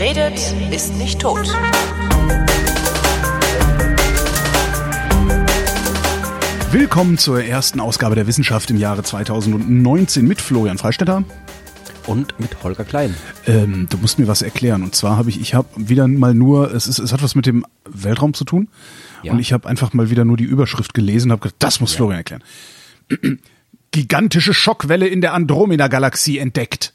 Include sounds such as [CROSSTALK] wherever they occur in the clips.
Wer redet, ist nicht tot. Willkommen zur ersten Ausgabe der Wissenschaft im Jahre 2019 mit Florian Freistetter. Und mit Holger Klein. Ähm, du musst mir was erklären. Und zwar habe ich, ich habe wieder mal nur, es, ist, es hat was mit dem Weltraum zu tun. Ja. Und ich habe einfach mal wieder nur die Überschrift gelesen und habe gedacht, das muss Florian erklären. [CLEARS THROAT] Gigantische Schockwelle in der Andromeda-Galaxie entdeckt.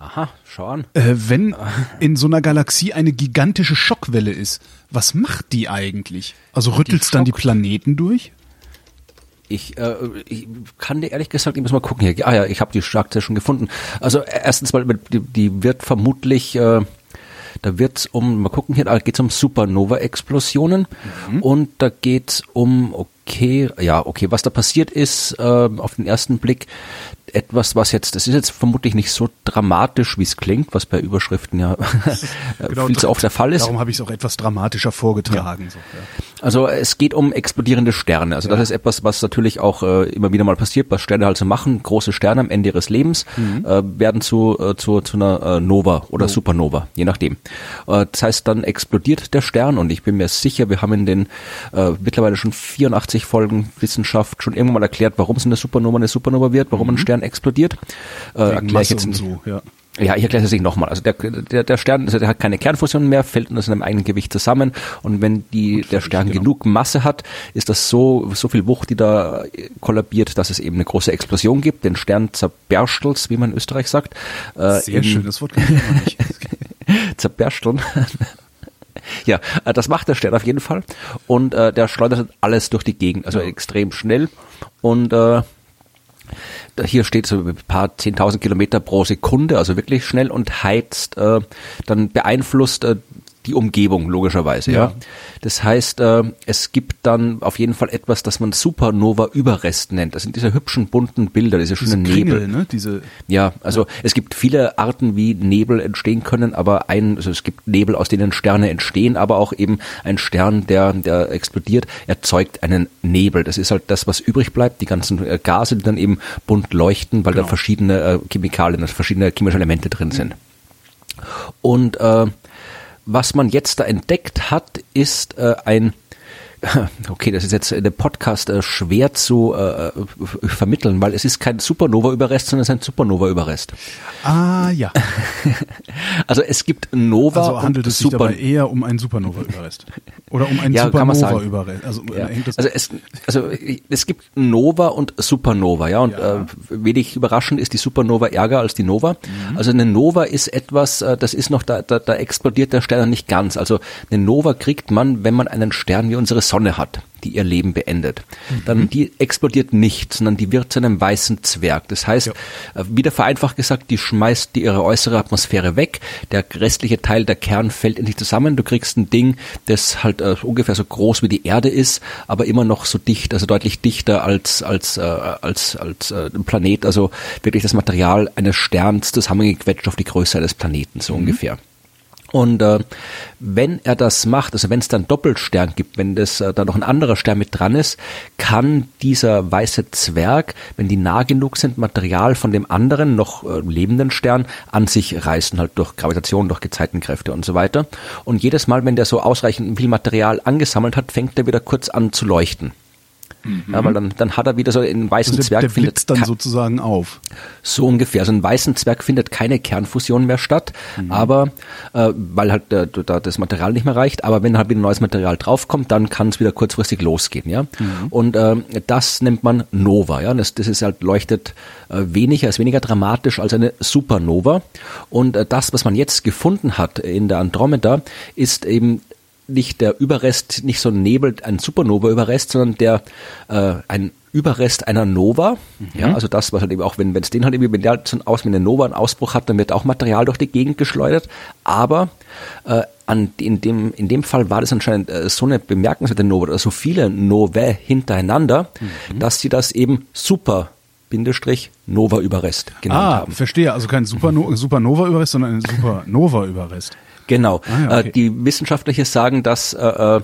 Aha, schau an. Äh, wenn in so einer Galaxie eine gigantische Schockwelle ist, was macht die eigentlich? Also rüttelt's dann die. Planeten durch? Ich, äh, ich kann dir ehrlich gesagt, ich muss mal gucken hier. Ah ja, ich habe die Schlagzeile schon gefunden. Also erstens mal, die, die wird vermutlich, äh, da wird's um, mal gucken hier, da geht's um Supernova-Explosionen und da geht's um, okay, ja, okay, was da passiert ist, äh, auf den ersten Blick, etwas, was jetzt, das ist jetzt vermutlich nicht so dramatisch, wie es klingt, was bei Überschriften ja [LAUGHS] viel zu oft der Fall ist. Darum habe ich es auch etwas dramatischer vorgetragen. So, ja. Also es geht um explodierende Sterne. Also das ist etwas, was natürlich auch äh, immer wieder mal passiert, was Sterne halt so machen. Große Sterne am Ende ihres Lebens äh, werden zu, äh, zu, zu einer äh, Nova oder Supernova, je nachdem. Äh, das heißt, dann explodiert der Stern und ich bin mir sicher, wir haben in den äh, mittlerweile schon 84 Folgen Wissenschaft schon irgendwann mal erklärt, warum es eine Supernova eine Supernova wird, warum ein Stern explodiert. Äh, erkläre ich jetzt und so, ja. ja, ich erkläre es nicht nochmal. Also der, der, der Stern, also der hat keine Kernfusion mehr, fällt unter seinem eigenen Gewicht zusammen und wenn die, der Stern genau. genug Masse hat, ist das so, so viel Wucht, die da äh, kollabiert, dass es eben eine große Explosion gibt, den Stern zerberstelt, wie man in Österreich sagt. Äh, Sehr in- schön, das Wort kennt man nicht. [LAUGHS] zerbersteln. Ja, äh, das macht der Stern auf jeden Fall. Und äh, der schleudert alles durch die Gegend, also extrem schnell. Und äh, hier steht so ein paar 10.000 Kilometer pro Sekunde, also wirklich schnell und heizt, äh, dann beeinflusst äh, die Umgebung logischerweise. Ja. Ja. Das heißt, äh, es gibt dann auf jeden Fall etwas, das man Supernova-Überrest nennt. Das sind diese hübschen bunten Bilder, diese schönen Diese Nebel. Kringel, ne? Diese, Ja, also es gibt viele Arten, wie Nebel entstehen können, aber ein, also es gibt Nebel, aus denen Sterne entstehen, aber auch eben ein Stern, der, der explodiert, erzeugt einen Nebel. Das ist halt das, was übrig bleibt, die ganzen äh, Gase, die dann eben bunt leuchten, weil Genau. da verschiedene äh, Chemikalien, also verschiedene chemische Elemente drin sind. Und äh, was man jetzt da entdeckt hat, ist äh, ein [LAUGHS] Okay, das ist jetzt in dem Podcast äh, schwer zu äh, vermitteln, weil es ist kein Supernova-Überrest, sondern es ist ein Supernova-Überrest. ah ja, [LAUGHS] Also es gibt Nova also handelt es sich dabei eher um einen Supernova-Überrest. Oder um einen Ja. Supernova-Überrest. Also, Ja. hängt das Also es, also es gibt Nova und Supernova, ja, und Ja. Äh, wenig überraschend ist die Supernova ärger als die Nova. Mhm. Also eine Nova ist etwas, äh, das ist noch, da, da, da explodiert der Stern noch nicht ganz. Also eine Nova kriegt man, wenn man einen Stern wie unsere Sonne hat, die ihr Leben beendet. Mhm. Dann die explodiert nicht, sondern die wird zu einem weißen Zwerg. Das heißt, äh, wieder vereinfacht gesagt, die schmeißt die ihre äußere Atmosphäre weg, der restliche Teil der Kern fällt in sich zusammen, du kriegst ein Ding, das halt äh, ungefähr so groß wie die Erde ist, aber immer noch so dicht, also deutlich dichter als als äh, als als äh, ein Planet, also wirklich das Material eines Sterns zusammengequetscht auf die Größe eines Planeten so ungefähr. Und äh, wenn er das macht, also wenn es dann Doppelstern gibt, wenn das äh, da noch ein anderer Stern mit dran ist, kann dieser weiße Zwerg, wenn die nah genug sind, Material von dem anderen noch äh, lebenden Stern an sich reißen, halt durch Gravitation, durch Gezeitenkräfte und so weiter. Und jedes Mal, wenn der so ausreichend viel Material angesammelt hat, fängt er wieder kurz an zu leuchten. Ja, weil dann, dann hat er wieder so einen weißen also Zwerg der findet dann sozusagen auf. so ungefähr. Also ein weißen Zwerg findet keine Kernfusion mehr statt, Mhm. aber äh, weil halt äh, da das Material nicht mehr reicht. Aber wenn halt wieder neues Material draufkommt, dann kann es wieder kurzfristig losgehen, ja. Mhm. Und äh, das nennt man Nova, ja. Das, das ist halt leuchtet äh, weniger, ist weniger dramatisch als eine Supernova. Und äh, das, was man jetzt gefunden hat in der Andromeda, ist eben nicht der Überrest, nicht so ein Nebel, ein Supernova-Überrest, sondern der äh, ein Überrest einer Nova. Ja, also das, was halt eben auch, wenn wenn es den halt irgendwie, wenn der so aus wie eine Nova einen Ausbruch hat, dann wird auch Material durch die Gegend geschleudert. Aber äh, an, in, dem, in dem Fall war das anscheinend äh, so eine bemerkenswerte Nova oder so viele Novae hintereinander, dass sie das eben super Bindestrich Nova-Überrest genannt Ah, haben. verstehe. Also kein Superno [LAUGHS] Supernova-Überrest, sondern ein Supernova-Überrest. Genau. Ah, ja, okay. äh, die Wissenschaftler sagen, dass äh, äh,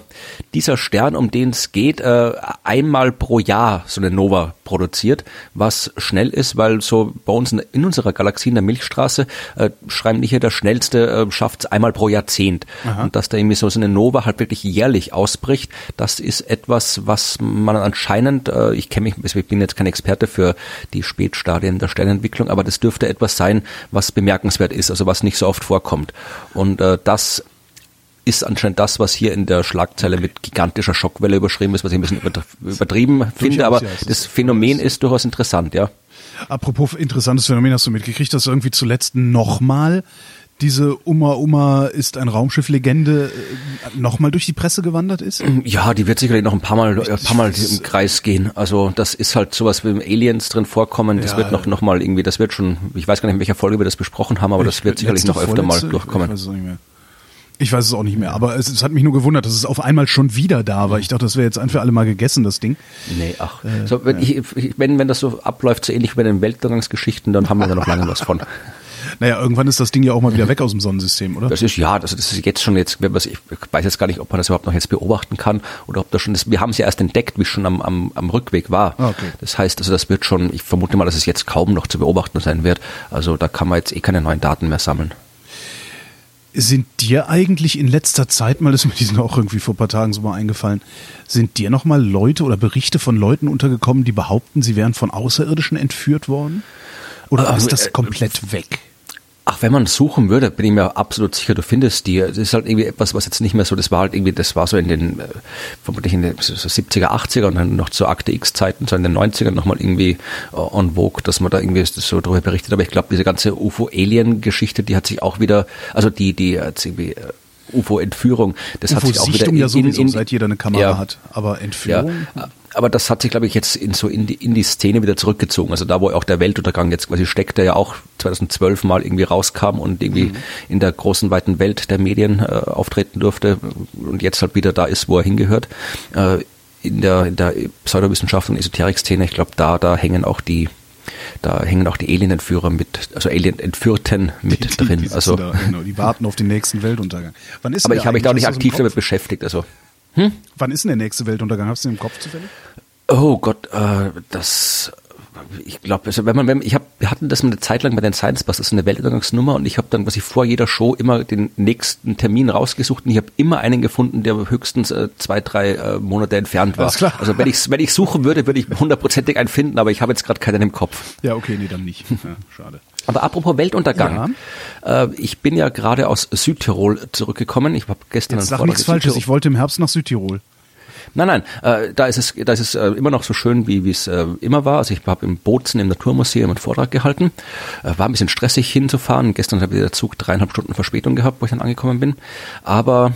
dieser Stern, um den es geht, äh, einmal pro Jahr so eine Nova produziert, was schnell ist, weil so bei uns in, in unserer Galaxie in der Milchstraße äh, schreiben die hier, der schnellste äh, schafft es einmal pro Jahrzehnt. Und dass da irgendwie so, so eine Nova halt wirklich jährlich ausbricht, das ist etwas, was man anscheinend, äh, ich kenne mich, ich bin jetzt kein Experte für die Spätstadien der Sternentwicklung, aber das dürfte etwas sein, was bemerkenswert ist, also was nicht so oft vorkommt. Und äh, das ist anscheinend das, was hier in der Schlagzeile mit gigantischer Schockwelle überschrieben ist, was ich ein bisschen übertr- übertrieben finde, aber ist- das Phänomen ist durchaus interessant, ja. Apropos interessantes Phänomen, hast du mitgekriegt, dass irgendwie zuletzt nochmal diese Uma Uma ist ein Raumschiff-Legende äh, nochmal durch die Presse gewandert ist? Ja, die wird sicherlich noch ein paar Mal, ein paar Mal im Kreis gehen. Also das ist halt sowas wie Aliens drin vorkommen. Das Ja. wird noch, noch mal irgendwie, das wird schon, ich weiß gar nicht, in welcher Folge wir das besprochen haben, aber das wird sicherlich noch öfter mal durchkommen. Ich weiß es auch nicht mehr. Ich weiß es auch nicht mehr, aber es, es hat mich nur gewundert, dass es auf einmal schon wieder da war. Ich dachte, das wäre jetzt ein für alle Mal gegessen, das Ding. Nee, ach. so, wenn, ich, ich, wenn, wenn das so abläuft, so ähnlich wie bei den Weltuntergangsgeschichten, dann haben wir da noch lange was von. [LAUGHS] Naja, irgendwann ist das Ding ja auch mal wieder weg aus dem Sonnensystem, oder? Das ist ja, das, das ist jetzt schon jetzt, ich weiß jetzt gar nicht, ob man das überhaupt noch jetzt beobachten kann oder ob das schon ist. Wir haben es ja erst entdeckt, wie es schon am, am, am Rückweg war. Ah, okay. Das heißt, also das wird schon, ich vermute mal, dass es jetzt kaum noch zu beobachten sein wird. Also da kann man jetzt eh keine neuen Daten mehr sammeln. Sind dir eigentlich in letzter Zeit mal, das ist mir diesen auch irgendwie vor ein paar Tagen so mal eingefallen, sind dir noch mal Leute oder Berichte von Leuten untergekommen, die behaupten, sie wären von Außerirdischen entführt worden? Oder Ah, ist das äh, komplett weg? Ach, wenn man suchen würde, bin ich mir absolut sicher, du findest die. Das ist halt irgendwie etwas, was jetzt nicht mehr so, das war halt irgendwie, das war so in den, äh, vermutlich in den so 70er, 80er und dann noch zu Akte X-Zeiten, so in den 90ern nochmal irgendwie äh, on vogue, dass man da irgendwie so drüber berichtet. Aber ich glaube, diese ganze UFO-Alien-Geschichte, die hat sich auch wieder, also die, die jetzt irgendwie äh, UFO-Entführung, das hat sich auch wieder UFO-Sichtung ja sowieso, in, in, seit jeder eine Kamera Ja. hat. Aber ja, Entführung? Aber das hat sich, glaube ich, jetzt in so in die, in die Szene wieder zurückgezogen. Also da, wo auch der Weltuntergang jetzt quasi steckt, der ja auch 2012 mal irgendwie rauskam und irgendwie in der großen, weiten Welt der Medien äh, auftreten durfte und jetzt halt wieder da ist, wo er hingehört. Äh, in der, in der Pseudowissenschaft und Esoterik-Szene, ich glaube, da, da hängen auch die, da hängen auch die Alien-Entführer mit, also Alien-Entführten mit Die- drin. Die, die, also, da, genau, die warten auf den nächsten Weltuntergang. Wann ist aber ich habe mich da auch nicht aktiv damit beschäftigt. Also Wann ist denn der nächste Weltuntergang? Hast du den im Kopf zufällig? Oh Gott, äh, das ich glaube, also wenn man, wenn, ich hab, wir hatten das mal eine Zeit lang bei den Science Bus, das ist eine Weltuntergangsnummer und ich habe dann, was ich vor jeder Show immer den nächsten Termin rausgesucht und ich habe immer einen gefunden, der höchstens äh, zwei, drei äh, Monate entfernt war. Alles klar. Also wenn ich wenn ich suchen würde, würde ich hundertprozentig einen finden, aber ich habe jetzt gerade keinen im Kopf. Ja, okay, nee, dann nicht. Ja, schade. Aber apropos Weltuntergang, äh, ich bin ja gerade aus Südtirol zurückgekommen. Ich habe gestern Jetzt sag nichts Falsches. Südtirol- Ich wollte im Herbst nach Südtirol. Nein, nein, äh, da ist es, da ist es äh, immer noch so schön, wie wie es äh, immer war. Also ich habe im Bozen im Naturmuseum einen Vortrag gehalten. Äh, war ein bisschen stressig hinzufahren. Gestern habe ich der Zug dreieinhalb Stunden Verspätung gehabt, wo ich dann angekommen bin. Aber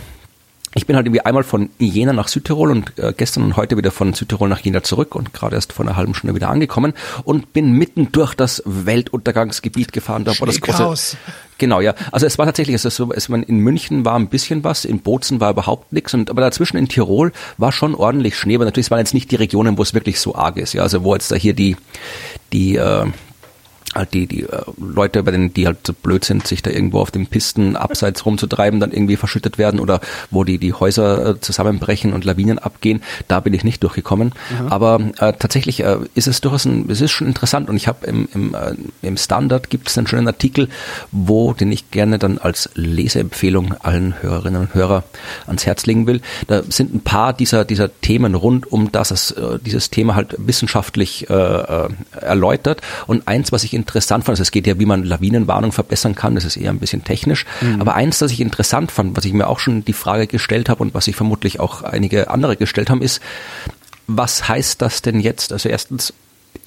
ich bin halt irgendwie einmal von Jena nach Südtirol und äh, gestern und heute wieder von Südtirol nach Jena zurück und gerade erst vor einer halben Stunde wieder angekommen und bin mitten durch das Weltuntergangsgebiet gefahren. Da, wo das große. Genau, ja. Also es war tatsächlich, es ist so, es, man, in München war ein bisschen was, in Bozen war überhaupt nichts und aber dazwischen in Tirol war schon ordentlich Schnee, aber natürlich es waren jetzt nicht die Regionen, wo es wirklich so arg ist, ja. Also wo jetzt da hier die die äh, halt die, die äh, Leute, bei denen die halt so blöd sind, sich da irgendwo auf den Pisten [LAUGHS] abseits rumzutreiben, dann irgendwie verschüttet werden oder wo die, die Häuser äh, zusammenbrechen und Lawinen abgehen, da bin ich nicht durchgekommen. Aber äh, tatsächlich äh, ist es durchaus ein, es ist schon interessant und ich habe im, im, äh, im Standard gibt es einen schönen Artikel, wo, den ich gerne dann als Leseempfehlung allen Hörerinnen und Hörer ans Herz legen will. Da sind ein paar dieser, dieser Themen rund um das, äh, dieses Thema halt wissenschaftlich äh, äh, erläutert und eins, was ich interessant fand, also es geht ja, wie man Lawinenwarnung verbessern kann, das ist eher ein bisschen technisch, aber eins, das ich interessant fand, was ich mir auch schon die Frage gestellt habe und was sich vermutlich auch einige andere gestellt haben, ist, was heißt das denn jetzt? Also erstens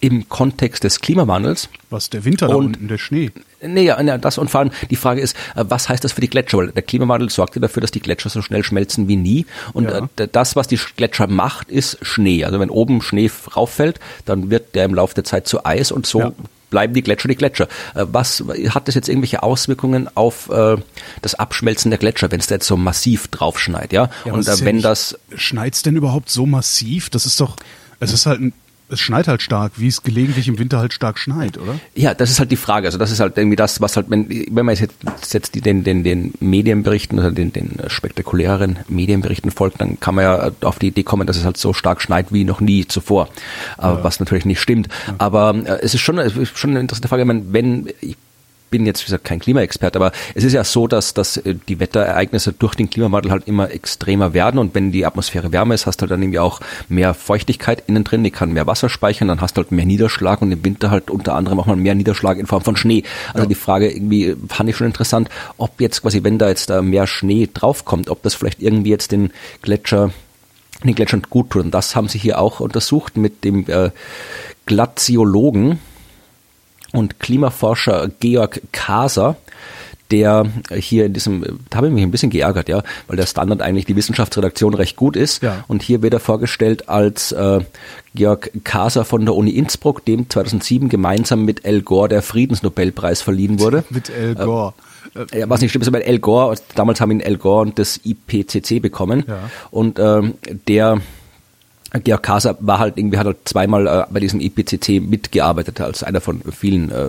im Kontext des Klimawandels, Was, der Winter da Und- unten, der Schnee? Nee, ja, ja, das und vor allem die Frage ist, äh, was heißt das für die Gletscher? Weil der Klimawandel sorgt ja dafür, dass die Gletscher so schnell schmelzen wie nie. Und Ja. äh, das, was die Gletscher macht, ist Schnee. Also wenn oben Schnee rauffällt, dann wird der im Laufe der Zeit zu Eis und so Ja. Bleiben die Gletscher die Gletscher. Äh, Was hat das jetzt irgendwelche Auswirkungen auf äh, das Abschmelzen der Gletscher, wenn es da jetzt so massiv draufschneit, ja? Ja, aber und es äh, ist ja wenn nicht- das Schneit's denn überhaupt so massiv? Das ist doch, es ist halt ein, es schneit halt stark, wie es gelegentlich im Winter halt stark schneit, oder? Ja, das ist halt die Frage. Also das ist halt irgendwie das, was halt, wenn, wenn man jetzt jetzt den, den, den Medienberichten oder den, den spektakuläreren Medienberichten folgt, dann kann man ja auf die Idee kommen, dass es halt so stark schneit wie noch nie zuvor, ja. was natürlich nicht stimmt. Ja. Aber äh, es ist schon, es ist schon eine interessante Frage, wenn, ich bin jetzt, wie gesagt, kein Klimaexperte, aber es ist ja so, dass, dass äh, die Wetterereignisse durch den Klimawandel halt immer extremer werden und wenn die Atmosphäre wärmer ist, hast du halt dann irgendwie auch mehr Feuchtigkeit innen drin, die kann mehr Wasser speichern, dann hast du halt mehr Niederschlag und im Winter halt unter anderem auch mal mehr Niederschlag in Form von Schnee. Also ja. die Frage irgendwie fand ich schon interessant, ob jetzt quasi, wenn da jetzt da mehr Schnee draufkommt, ob das vielleicht irgendwie jetzt den Gletscher den Gletschern gut tut. Und das haben sie hier auch untersucht mit dem äh, Glaziologen, und Klimaforscher Georg Kaser, der hier in diesem, da habe ich mich ein bisschen geärgert, ja, weil der Standard eigentlich die Wissenschaftsredaktion recht gut ist. Ja. Und hier wird er vorgestellt als äh, Georg Kaser von der Uni Innsbruck, dem 2007 gemeinsam mit El Gore der Friedensnobelpreis verliehen wurde. [LAUGHS] mit El Gore. Äh, ja, was nicht stimmt, ist aber El Gore, damals haben ihn El Gore und das IPCC bekommen. Ja. Und ähm, der Georg Kasa war halt irgendwie, hat halt zweimal äh, bei diesem IPCC mitgearbeitet, als einer von vielen äh,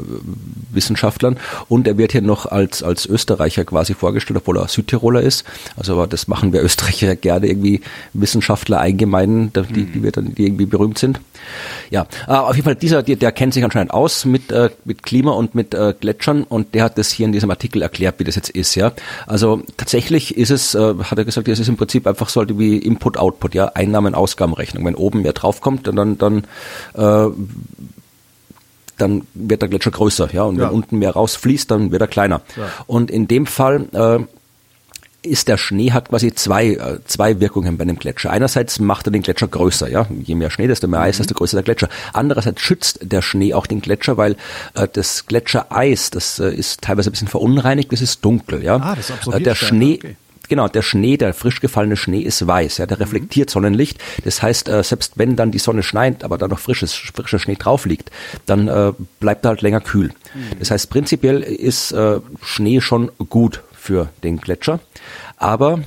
Wissenschaftlern. Und er wird hier noch als, als Österreicher quasi vorgestellt, obwohl er Südtiroler ist. Also aber das machen wir Österreicher [LAUGHS] gerne irgendwie Wissenschaftler eingemeinen, die, die wir dann, die irgendwie berühmt sind. Ja, äh, auf jeden Fall, dieser, der, der kennt sich anscheinend aus mit, äh, mit Klima und mit äh, Gletschern und der hat das hier in diesem Artikel erklärt, wie das jetzt ist, ja. Also tatsächlich ist es, äh, hat er gesagt, es ist im Prinzip einfach so wie Input-Output, ja, Einnahmen-Ausgabenrechnung. Wenn oben mehr draufkommt, dann, dann, äh, dann wird der Gletscher größer, ja, und ja. wenn unten mehr rausfließt, dann wird er kleiner. Ja. Und in dem Fall äh, ist der Schnee hat quasi zwei, äh, zwei Wirkungen bei einem Gletscher. Einerseits macht er den Gletscher größer, ja. Je mehr Schnee, desto mehr Eis, mhm. desto größer der Gletscher. Andererseits schützt der Schnee auch den Gletscher, weil äh, das Gletschereis, das äh, ist teilweise ein bisschen verunreinigt, das ist dunkel, ja. Ah, das absorbiert äh, der Schnee, okay. Genau, der Schnee, der frisch gefallene Schnee ist weiß, ja, der mhm. reflektiert Sonnenlicht. Das heißt, äh, selbst wenn dann die Sonne scheint, aber da noch frisches, frischer Schnee drauf liegt, dann äh, bleibt er halt länger kühl. Mhm. Das heißt, prinzipiell ist äh, Schnee schon gut für den Gletscher. Aber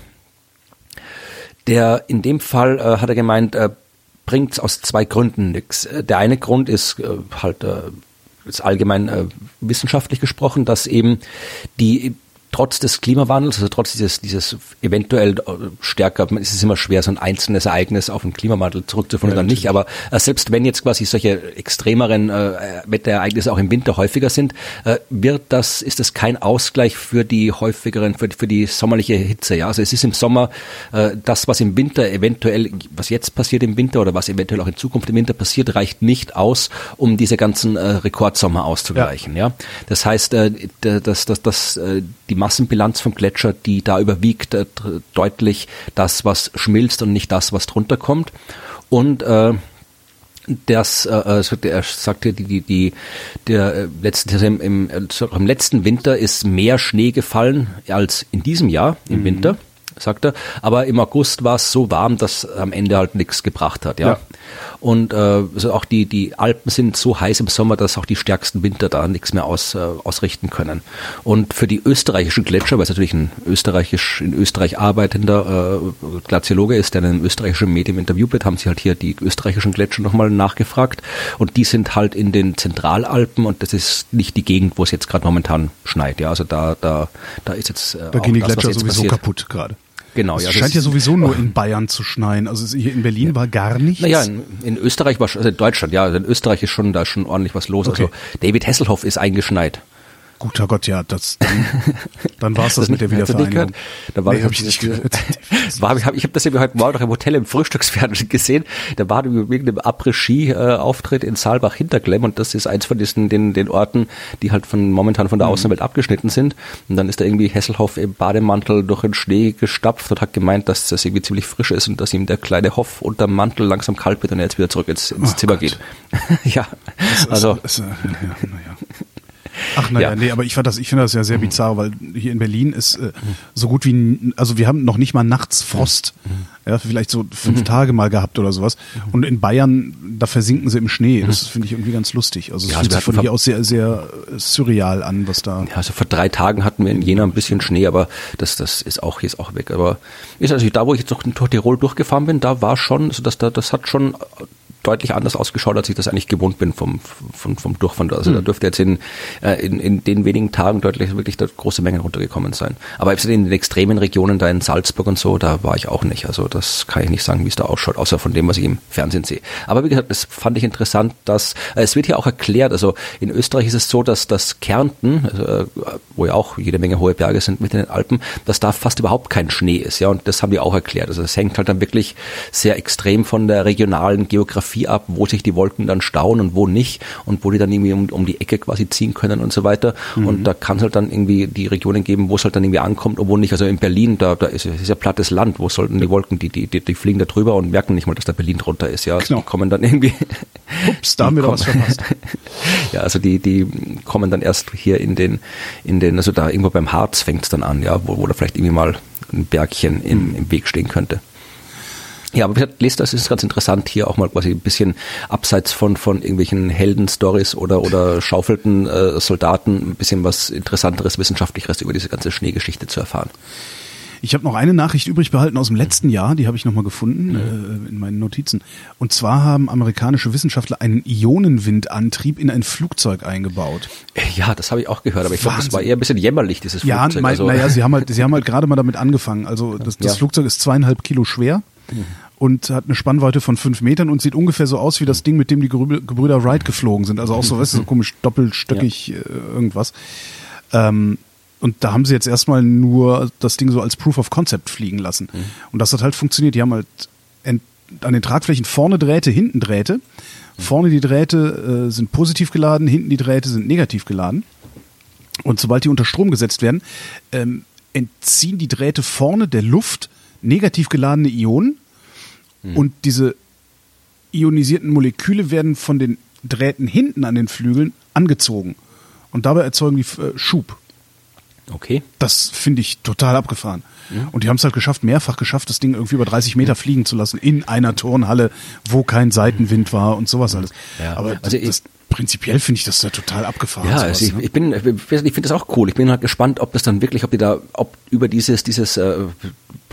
der in dem Fall äh, hat er gemeint, äh, bringt aus zwei Gründen nichts. Äh, der eine Grund ist äh, halt äh, ist allgemein äh, wissenschaftlich gesprochen, dass eben die trotz des Klimawandels, also trotz dieses, dieses eventuell äh, stärker, es ist immer schwer, so ein einzelnes Ereignis auf den Klimawandel zurückzuführen ja, oder nicht, aber äh, selbst wenn jetzt quasi solche extremeren äh, Wetterereignisse auch im Winter häufiger sind, äh, wird das, ist das kein Ausgleich für die häufigeren, für, für die sommerliche Hitze, ja. Also es ist im Sommer äh, das, was im Winter eventuell, was jetzt passiert im Winter oder was eventuell auch in Zukunft im Winter passiert, reicht nicht aus, um diese ganzen äh, Rekordsommer auszugleichen, ja. ja? Das heißt, äh, dass, dass, dass äh, die Massenbilanz vom Gletscher, die da überwiegt äh, deutlich das, was schmilzt und nicht das, was drunter kommt. Und äh, das, äh, also der sagte, die, die, die, der äh, letzten, also im, im, im letzten Winter ist mehr Schnee gefallen als in diesem Jahr im mhm. Winter sagt er. Aber im August war es so warm, dass am Ende halt nichts gebracht hat, ja. ja. Und äh, also auch die, die Alpen sind so heiß im Sommer, dass auch die stärksten Winter da nichts mehr aus, äh, ausrichten können. Und für die österreichischen Gletscher, weil es natürlich ein österreichisch, in Österreich arbeitender äh, Glaziologe ist, der in einem österreichischen Medium interviewt wird, haben sie halt hier die österreichischen Gletscher nochmal nachgefragt. Und die sind halt in den Zentralalpen und das ist nicht die Gegend, wo es jetzt gerade momentan schneit. Ja, also da, da, da ist jetzt. Äh, da gehen die Gletscher sowieso passiert. kaputt gerade. Genau, es ja. Scheint ja sowieso nur in Bayern zu schneien. Also hier in Berlin ja. war gar nichts. Naja, in, in Österreich war schon, also in Deutschland, ja, in Österreich ist schon da schon ordentlich was los. Okay. Also David Hasselhoff ist eingeschneit. Guter Gott, ja, das, dann, dann war es das, [LAUGHS] das mit der Wiedervereinigung. Da war nee, [LAUGHS] hab ich nicht gehört. war, ich habe hab das ja heute Morgen noch im Hotel im Frühstücksfernsehen gesehen. Da war wegen dem Après-Ski-Auftritt in Saalbach Hinterklemm und das ist eins von diesen den, den Orten, die halt von momentan von der mhm. Außenwelt abgeschnitten sind. Und dann ist da irgendwie Hesselhoff im Bademantel durch den Schnee gestapft und hat gemeint, dass das irgendwie ziemlich frisch ist und dass ihm der kleine Hoff unter dem Mantel langsam kalt wird und er jetzt wieder zurück ins, ins oh Zimmer Gott. geht. [LAUGHS] ja, also. Ist, ist, ja, ja, ja. Ach naja, ja. nee, aber ich fand das, ich finde das ja sehr mhm. bizarr, weil hier in Berlin ist äh, so gut wie, also wir haben noch nicht mal nachts Frost. Mhm. Ja, vielleicht so fünf mhm. Tage mal gehabt oder sowas. Mhm. Und in Bayern, da versinken sie im Schnee. Das mhm. finde ich irgendwie ganz lustig. Also es ja, fühlt also sich von hier aus sehr, sehr surreal an, was da. Ja, also vor drei Tagen hatten wir in Jena ein bisschen Schnee, aber das, das ist auch jetzt auch weg. Aber ist also da, wo ich jetzt durch, durch Tirol durchgefahren bin, da war schon, also das, da, das hat schon deutlich anders ausgeschaut, als ich das eigentlich gewohnt bin vom, vom, vom Durchfahren. Also mhm. da dürfte jetzt in, äh, in, in den wenigen Tagen deutlich wirklich da große Mengen runtergekommen sein. Aber in den extremen Regionen da in Salzburg und so, da war ich auch nicht. Also das kann ich nicht sagen, wie es da ausschaut, außer von dem, was ich im Fernsehen sehe. Aber wie gesagt, das fand ich interessant, dass äh, es wird hier auch erklärt, also in Österreich ist es so, dass das Kärnten, also, äh, wo ja auch jede Menge hohe Berge sind mit den Alpen, dass da fast überhaupt kein Schnee ist. Ja, und das haben die auch erklärt. Also es hängt halt dann wirklich sehr extrem von der regionalen Geografie ab, wo sich die Wolken dann stauen und wo nicht und wo die dann irgendwie um, um die Ecke quasi ziehen können und so weiter. Mhm. Und da kann es halt dann irgendwie die Regionen geben, wo es halt dann irgendwie ankommt, obwohl nicht. Also in Berlin, da, da ist, ist ja plattes Land. Wo sollten die Wolken, die, die, die, die fliegen da drüber und merken nicht mal, dass da Berlin drunter ist. Ja, also genau. die kommen dann irgendwie. [LAUGHS] Ups, da haben wir was verpasst. [LAUGHS] ja, also die, die kommen dann erst hier in den, in den, also da irgendwo beim Harz fängt es dann an, ja, wo, wo da vielleicht irgendwie mal ein Bergchen im, im Weg stehen könnte. Ja, aber gesagt, lest das, ist ganz interessant, hier auch mal quasi ein bisschen abseits von, von irgendwelchen Heldenstories oder, oder schaufelten äh, Soldaten ein bisschen was Interessanteres, Wissenschaftlicheres über diese ganze Schneegeschichte zu erfahren. Ich habe noch eine Nachricht übrig behalten aus dem letzten Jahr, die habe ich nochmal gefunden mhm. äh, in meinen Notizen. Und zwar haben amerikanische Wissenschaftler einen Ionenwindantrieb in ein Flugzeug eingebaut. Ja, das habe ich auch gehört, aber ich glaube, das war eher ein bisschen jämmerlich, dieses Flugzeug. Ja, mein, also. naja, sie haben halt, sie haben halt gerade mal damit angefangen. Also das, [LAUGHS] das ja. Flugzeug ist zweieinhalb Kilo schwer. Mhm und hat eine Spannweite von fünf Metern und sieht ungefähr so aus wie das Ding, mit dem die Gebrüder Wright geflogen sind. Also auch so, weißt du, so komisch doppelstöckig ja. äh, irgendwas. Ähm, und da haben sie jetzt erstmal nur das Ding so als Proof of Concept fliegen lassen. Mhm. Und das hat halt funktioniert. Die haben halt an den Tragflächen vorne Drähte, hinten Drähte. Mhm. Vorne die Drähte äh, sind positiv geladen, hinten die Drähte sind negativ geladen. Und sobald die unter Strom gesetzt werden, ähm, entziehen die Drähte vorne der Luft negativ geladene Ionen Mhm. Und diese ionisierten Moleküle werden von den Drähten hinten an den Flügeln angezogen. Und dabei erzeugen die äh, Schub. Okay. Das finde ich total abgefahren. Mhm. Und die haben es halt geschafft, mehrfach geschafft, das Ding irgendwie über 30 Meter mhm. fliegen zu lassen in einer Turnhalle, wo kein Seitenwind war und sowas alles. Ja. Aber also das, prinzipiell finde ich das da total abgefahren. Ja, also ich, ne? ich, bin, ich finde das auch cool. Ich bin halt gespannt, ob das dann wirklich, ob die da, ob über dieses, dieses äh,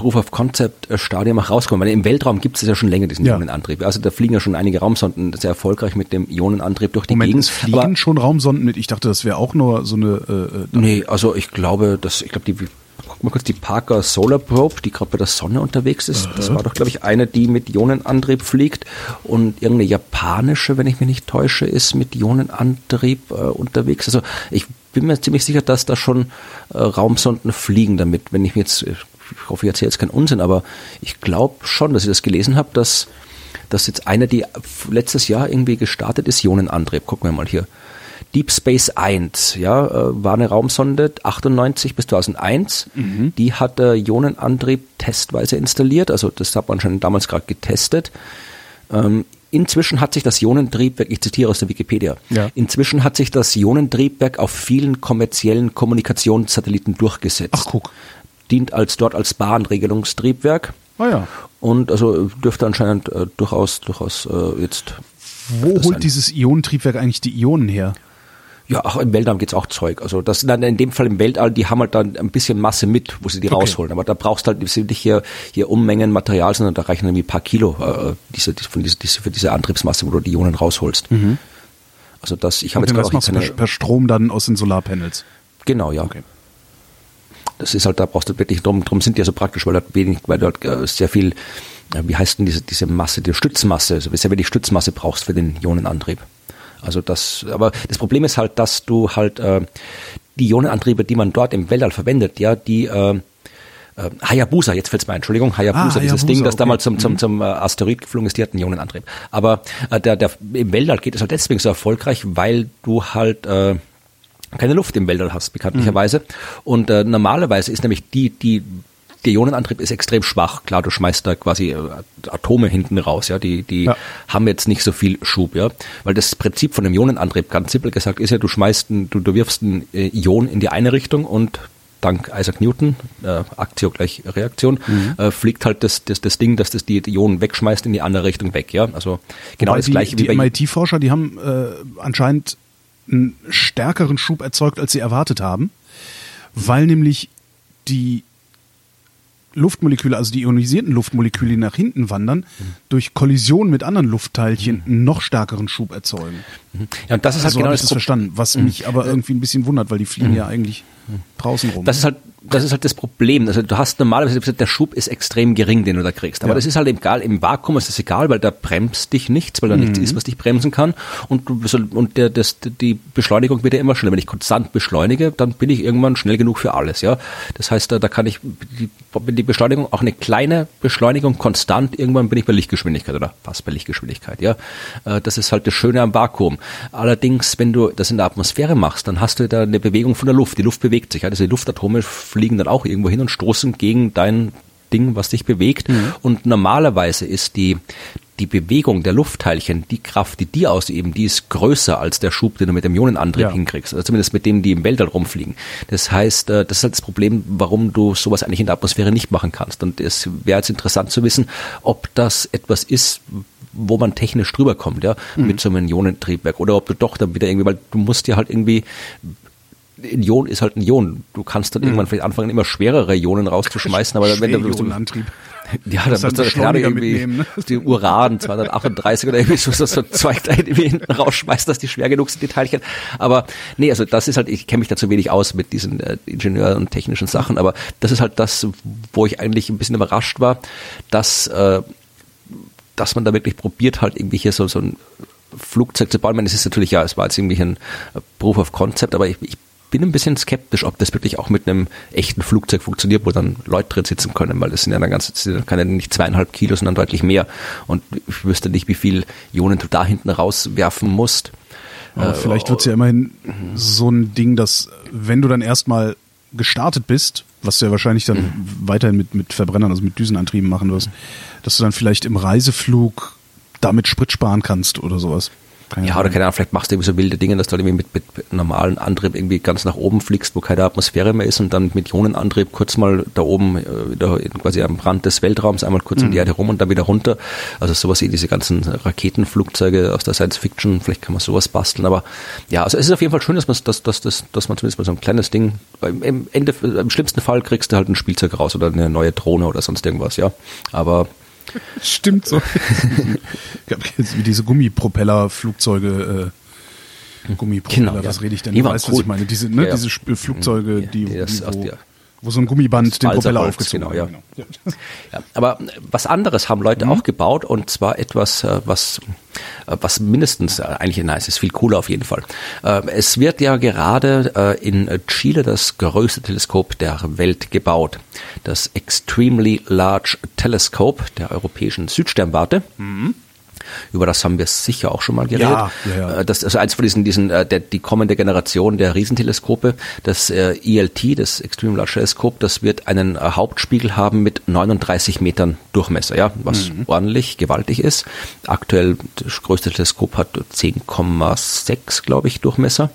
Proof of Concept äh, Stadium auch rauskommen. Weil im Weltraum gibt es ja schon länger diesen ja. Ionenantrieb. Also da fliegen ja schon einige Raumsonden sehr erfolgreich mit dem Ionenantrieb durch die Moment, Gegend. Es fliegen Aber, schon Raumsonden mit. Ich dachte, das wäre auch nur so eine. Äh, äh nee, also ich glaube, dass ich glaube die guck mal kurz die Parker Solar Probe, die gerade bei der Sonne unterwegs ist. Aha. Das war doch, glaube ich, eine, die mit Ionenantrieb fliegt. Und irgendeine japanische, wenn ich mich nicht täusche, ist mit Ionenantrieb äh, unterwegs. Also ich bin mir ziemlich sicher, dass da schon äh, Raumsonden fliegen damit. Wenn ich mir jetzt, ich hoffe, ich erzähle jetzt keinen Unsinn, aber ich glaube schon, dass ich das gelesen habe, dass, dass jetzt eine, die letztes Jahr irgendwie gestartet ist, Ionenantrieb. Gucken wir mal hier. Deep Space 1, ja, äh, war eine Raumsonde 98 bis 2001. Mhm. Die hat äh, Ionenantrieb testweise installiert, also das hat man schon damals gerade getestet. Ähm, Inzwischen hat sich das Ionentriebwerk, ich zitiere aus der Wikipedia, ja. inzwischen hat sich das Ionentriebwerk auf vielen kommerziellen Kommunikationssatelliten durchgesetzt. Ach, guck. Dient als dort als Bahnregelungstriebwerk. Ah ja. Und also dürfte anscheinend äh, durchaus, durchaus äh, jetzt. Wo holt dieses Ionentriebwerk eigentlich die Ionen her? Ja, auch im Weltraum geht's auch Zeug. Also das sind dann in dem Fall im Weltall, die haben halt dann ein bisschen Masse mit, wo sie die okay. rausholen. Aber da brauchst du halt nicht hier, hier Unmengen Material, sondern da reichen irgendwie ein paar Kilo äh, diese, von diese, diese, für diese Antriebsmasse, wo du die Ionen rausholst. Mhm. Also das, ich habe jetzt gerade auch keine, per, per Strom dann aus den Solarpanels. Genau, ja. Okay. Das ist halt, da brauchst du wirklich drum, drum sind die ja so praktisch, weil dort wenig, weil dort äh, sehr viel, äh, wie heißt denn diese, diese Masse, die Stützmasse, also sehr wenig Stützmasse brauchst für den Ionenantrieb. Also das, aber das Problem ist halt, dass du halt äh, die Ionenantriebe, die man dort im Weltall verwendet, ja, die äh, äh, Hayabusa, jetzt fällt's mir Entschuldigung, Hayabusa, ah, dieses Hayabusa, Ding, das okay. damals zum, zum, mhm. zum äh, Asteroid geflogen ist, die hat einen Ionenantrieb. Aber äh, der, der, im Weltall geht es halt deswegen so erfolgreich, weil du halt äh, keine Luft im Weltall hast, bekanntlicherweise. Mhm. Und äh, normalerweise ist nämlich die, die der Ionenantrieb ist extrem schwach. Klar, du schmeißt da quasi äh, Atome hinten raus, ja, die, die ja. haben jetzt nicht so viel Schub, ja. Weil das Prinzip von einem Ionenantrieb, ganz simpel gesagt, ist ja, du schmeißt, ein, du, du wirfst ein äh, Ion in die eine Richtung und dank Isaac Newton, äh, Aktio gleich Reaktion, mhm. äh, fliegt halt das, das, das Ding, dass das die Ionen wegschmeißt in die andere Richtung weg, ja. Also genau Wobei das gleiche die, wie bei Die MIT-Forscher, die haben äh, anscheinend einen stärkeren Schub erzeugt, als sie erwartet haben, weil nämlich die Luftmoleküle, also die ionisierten Luftmoleküle, die nach hinten wandern, durch Kollision mit anderen Luftteilchen mhm. noch stärkeren Schub erzeugen. Mhm. Ja, und das ist halt also genau das, das verstanden, was mhm. mich aber irgendwie ein bisschen wundert, weil die fliegen ja eigentlich draußen rum. Das ist halt das ist halt das Problem. Also du hast normalerweise der Schub ist extrem gering, den du da kriegst. Aber ja. das ist halt egal. Im Vakuum ist es egal, weil da bremst dich nichts, weil da mhm. nichts ist, was dich bremsen kann. Und, du, und der, das, die Beschleunigung wird ja immer schneller. Wenn ich konstant beschleunige, dann bin ich irgendwann schnell genug für alles. Ja, das heißt, da, da kann ich die, die Beschleunigung auch eine kleine Beschleunigung konstant. Irgendwann bin ich bei Lichtgeschwindigkeit oder fast bei Lichtgeschwindigkeit. Ja, äh, das ist halt das Schöne am Vakuum. Allerdings, wenn du das in der Atmosphäre machst, dann hast du da eine Bewegung von der Luft. Die Luft bewegt sich. Also die Luftatome fliegen dann auch irgendwo hin und stoßen gegen dein Ding, was dich bewegt. Mhm. Und normalerweise ist die, die Bewegung der Luftteilchen, die Kraft, die die ausüben, die ist größer als der Schub, den du mit dem Ionenantrieb ja. hinkriegst. Also zumindest mit denen, die im Weltall rumfliegen. Das heißt, äh, das ist halt das Problem, warum du sowas eigentlich in der Atmosphäre nicht machen kannst. Und es wäre jetzt interessant zu wissen, ob das etwas ist, wo man technisch drüber kommt, ja, mhm. mit so einem Ionentriebwerk. Oder ob du doch dann wieder irgendwie, weil du musst ja halt irgendwie ein Ion ist halt ein Ion. Du kannst dann mhm. irgendwann vielleicht anfangen, immer schwerere Ionen rauszuschmeißen, aber wenn du Ionenantrieb. [LAUGHS] Ja, dann musst du gerade irgendwie ne? [LAUGHS] die Uran 238 oder irgendwie so, so, so Zeug da irgendwie hinten rausschmeißen, dass die schwer genug sind, die Teilchen. Aber nee, also das ist halt, ich kenne mich da zu wenig aus mit diesen äh, Ingenieur- und technischen Sachen, aber das ist halt das, wo ich eigentlich ein bisschen überrascht war, dass, äh, dass man da wirklich probiert, halt irgendwie hier so, so ein Flugzeug zu bauen. Ich meine, es ist natürlich, ja, es war jetzt irgendwie ein Proof of Concept, aber ich, ich bin ein bisschen skeptisch, ob das wirklich auch mit einem echten Flugzeug funktioniert, wo dann Leute drin sitzen können, weil das sind ja dann ganz, das sind ja nicht zweieinhalb Kilo, sondern deutlich mehr. Und ich wüsste nicht, wie viel Ionen du da hinten rauswerfen musst. Aber äh, vielleicht wird es ja immerhin so ein Ding, dass wenn du dann erstmal gestartet bist, was du ja wahrscheinlich dann mhm. weiterhin mit, mit Verbrennern, also mit Düsenantrieben machen wirst, dass du dann vielleicht im Reiseflug damit Sprit sparen kannst oder sowas. Keine ja, oder keine Ahnung, vielleicht machst du irgendwie so wilde Dinge, dass du irgendwie mit, mit, normalen Antrieb irgendwie ganz nach oben fliegst, wo keine Atmosphäre mehr ist und dann mit Ionenantrieb kurz mal da oben äh, wieder quasi am Rand des Weltraums einmal kurz mhm. um die. Erde rum und dann wieder runter. Also sowas wie diese ganzen Raketenflugzeuge aus der Science Fiction, vielleicht kann man sowas basteln, aber ja, also es ist auf jeden Fall schön, dass man, dass, dass, dass, dass man zumindest mal so ein kleines Ding, im Ende, im schlimmsten Fall kriegst du halt ein Spielzeug raus oder eine neue Drohne oder sonst irgendwas, ja. Aber [LAUGHS] Stimmt so. [LAUGHS] wie diese Gummipropellerflugzeuge. Äh, Gummipropeller, genau, was ja. rede ich denn? Die du weißt, cool. was ich meine. Diese, ne, ja, diese Flugzeuge, die, die, die wo, wo so ein Gummiband den Propeller aufgezogen genau, ja. Genau. ja. Aber was anderes haben Leute mhm. auch gebaut und zwar etwas, äh, was äh, was mindestens äh, eigentlich nice ist, viel cooler auf jeden Fall. Es wird ja gerade in Chile das größte Teleskop der Welt gebaut, das Extremely Large Telescope der europäischen Südsternwarte. Mhm. Über das haben wir sicher auch schon mal geredet. Ja, ja, ja. Äh, das ist also eins von diesen, diesen äh, der, die kommende Generation der Riesenteleskope, das äh, ELT, das Extreme Large Telescope, das wird einen äh, Hauptspiegel haben mit 39 Metern Durchmesser, ja, was mhm. ordentlich, gewaltig ist. Aktuell das größte Teleskop hat 10,6, glaube ich, Durchmesser.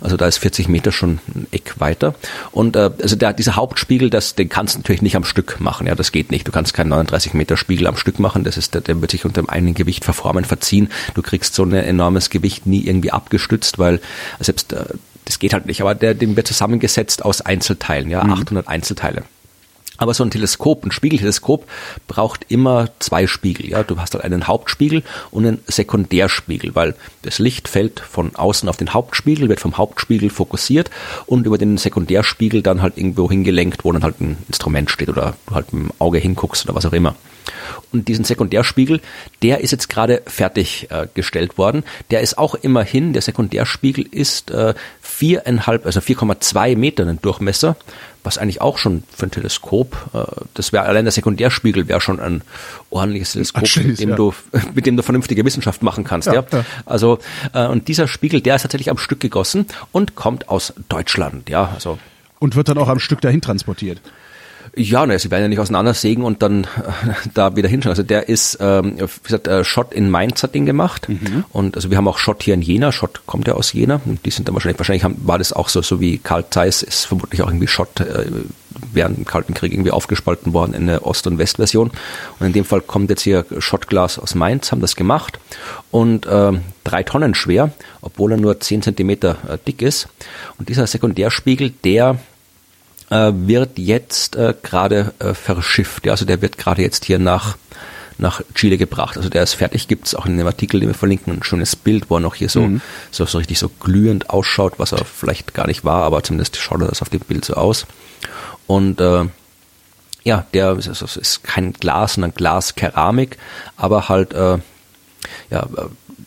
Also da ist 40 Meter schon ein Eck weiter. Und äh, also der, dieser Hauptspiegel, das, den kannst du natürlich nicht am Stück machen, ja, das geht nicht. Du kannst keinen 39 Meter Spiegel am Stück machen, das ist, der, der wird sich unter dem einen Gewicht verformen, verziehen. Du kriegst so ein enormes Gewicht nie irgendwie abgestützt, weil selbst äh, das geht halt nicht. Aber der, den wird zusammengesetzt aus Einzelteilen, ja, mhm. 800 Einzelteile. Aber so ein Teleskop, ein Spiegelteleskop braucht immer zwei Spiegel. Ja, du hast halt einen Hauptspiegel und einen Sekundärspiegel, weil das Licht fällt von außen auf den Hauptspiegel, wird vom Hauptspiegel fokussiert und über den Sekundärspiegel dann halt irgendwo hingelenkt, wo dann halt ein Instrument steht oder du halt mit dem Auge hinguckst oder was auch immer. Und diesen Sekundärspiegel, der ist jetzt gerade fertiggestellt äh, worden. Der ist auch immerhin, der Sekundärspiegel ist äh, viereinhalb, also 4,2 Meter in Durchmesser, was eigentlich auch schon für ein Teleskop, äh, das wäre allein der Sekundärspiegel wäre schon ein ordentliches Teleskop, mit dem ja. du [LAUGHS] mit dem du vernünftige Wissenschaft machen kannst. Ja, ja. ja. Also äh, und dieser Spiegel, der ist tatsächlich am Stück gegossen und kommt aus Deutschland. Ja, also und wird dann auch am Stück dahin transportiert. Ja, ne, sie werden ja nicht auseinandersägen und dann äh, [LAUGHS] da wieder hinschauen. Also der ist, ähm, wie gesagt, äh, Schott in Mainz hat den gemacht mhm. und also wir haben auch Schott hier in Jena. Schott kommt ja aus Jena und die sind dann wahrscheinlich, wahrscheinlich haben, war das auch so, so wie Karl Zeiss ist vermutlich auch irgendwie Schott äh, während dem Kalten Krieg irgendwie aufgespalten worden in eine Ost- und Westversion. Und in dem Fall kommt jetzt hier Schottglas aus Mainz, haben das gemacht und äh, drei Tonnen schwer, obwohl er nur zehn Zentimeter äh, dick ist. Und dieser Sekundärspiegel, der äh, wird jetzt äh, gerade äh, verschifft. Ja, also der wird gerade jetzt hier nach nach Chile gebracht. Also der ist fertig, gibt es auch in dem Artikel, den wir verlinken, ein schönes Bild, wo er noch hier so, mhm. so, so richtig so glühend ausschaut, was er vielleicht gar nicht war, aber zumindest schaut er das auf dem Bild so aus. Und äh, ja, der ist, ist kein Glas, sondern Glaskeramik, aber halt äh, ja,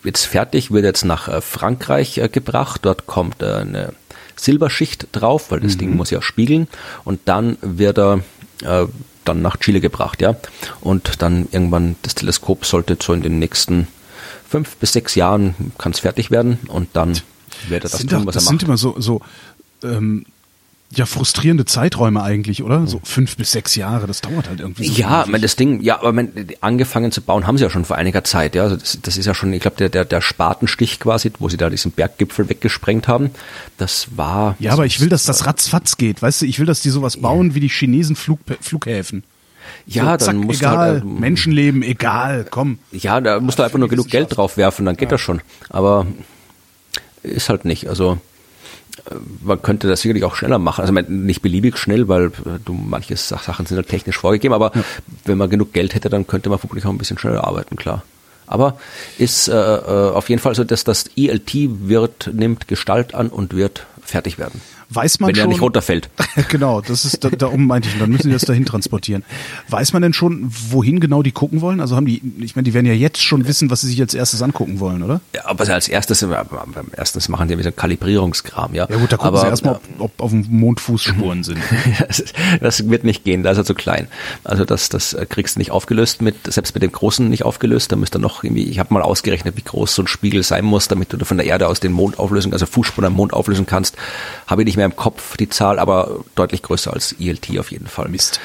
jetzt fertig, wird jetzt nach äh, Frankreich äh, gebracht. Dort kommt äh, eine Silberschicht drauf, weil das mhm. Ding muss ja spiegeln. Und dann wird er äh, dann nach Chile gebracht, ja. Und dann irgendwann das Teleskop sollte so in den nächsten fünf bis sechs Jahren kann es fertig werden und dann wird er das, das tun, was das er macht. Das sind immer so, so ähm, ja frustrierende Zeiträume eigentlich, oder? So fünf bis sechs Jahre, das dauert halt irgendwie. So ja, mein, das Ding, ja, aber mein, angefangen zu bauen haben sie ja schon vor einiger Zeit. Ja, also das, das ist ja schon, ich glaube, der, der, der Spatenstich quasi, wo sie da diesen Berggipfel weggesprengt haben, das war. Ja, aber ich will, dass das ratzfatz geht, weißt du? Ich will, dass die sowas bauen ja. wie die Chinesen Flug, Flughäfen. Ja, so, zack, dann muss egal, halt, äh, Menschenleben, egal, komm. Ja, da musst du einfach nur genug Geld drauf werfen, dann geht ja. das schon. Aber ist halt nicht. Also man könnte das sicherlich auch schneller machen. Also nicht beliebig schnell, weil äh, du manche Sachen sind halt technisch vorgegeben, aber ja. wenn man genug Geld hätte, dann könnte man vermutlich auch ein bisschen schneller arbeiten, klar. Aber ist äh, äh auf jeden Fall so, dass das ELT wird, nimmt Gestalt an und wird fertig werden. Weiß man Wenn schon, er nicht runterfällt. [LAUGHS] genau, das ist da, darum meinte ich, und dann müssen die das dahin transportieren. Weiß man denn schon, wohin genau die gucken wollen? Also haben die, ich meine, die werden ja jetzt schon wissen, was sie sich als erstes angucken wollen, oder? Ja, aber als erstes, beim erstens machen die ein bisschen Kalibrierungskram, ja. Ja gut, da gucken aber, sie erstmal, ob, ob auf dem Mond Fußspuren [LAUGHS] sind. das wird nicht gehen, da ist er zu klein. Also das, das kriegst du nicht aufgelöst mit, selbst mit dem Großen nicht aufgelöst, da müsste noch irgendwie, ich habe mal ausgerechnet, wie groß so ein Spiegel sein muss, damit du von der Erde aus den Mond auflösen, also Fußspuren am Mond auflösen kannst. Habe ich nicht mehr im Kopf die Zahl, aber deutlich größer als ELT auf jeden Fall. Mist.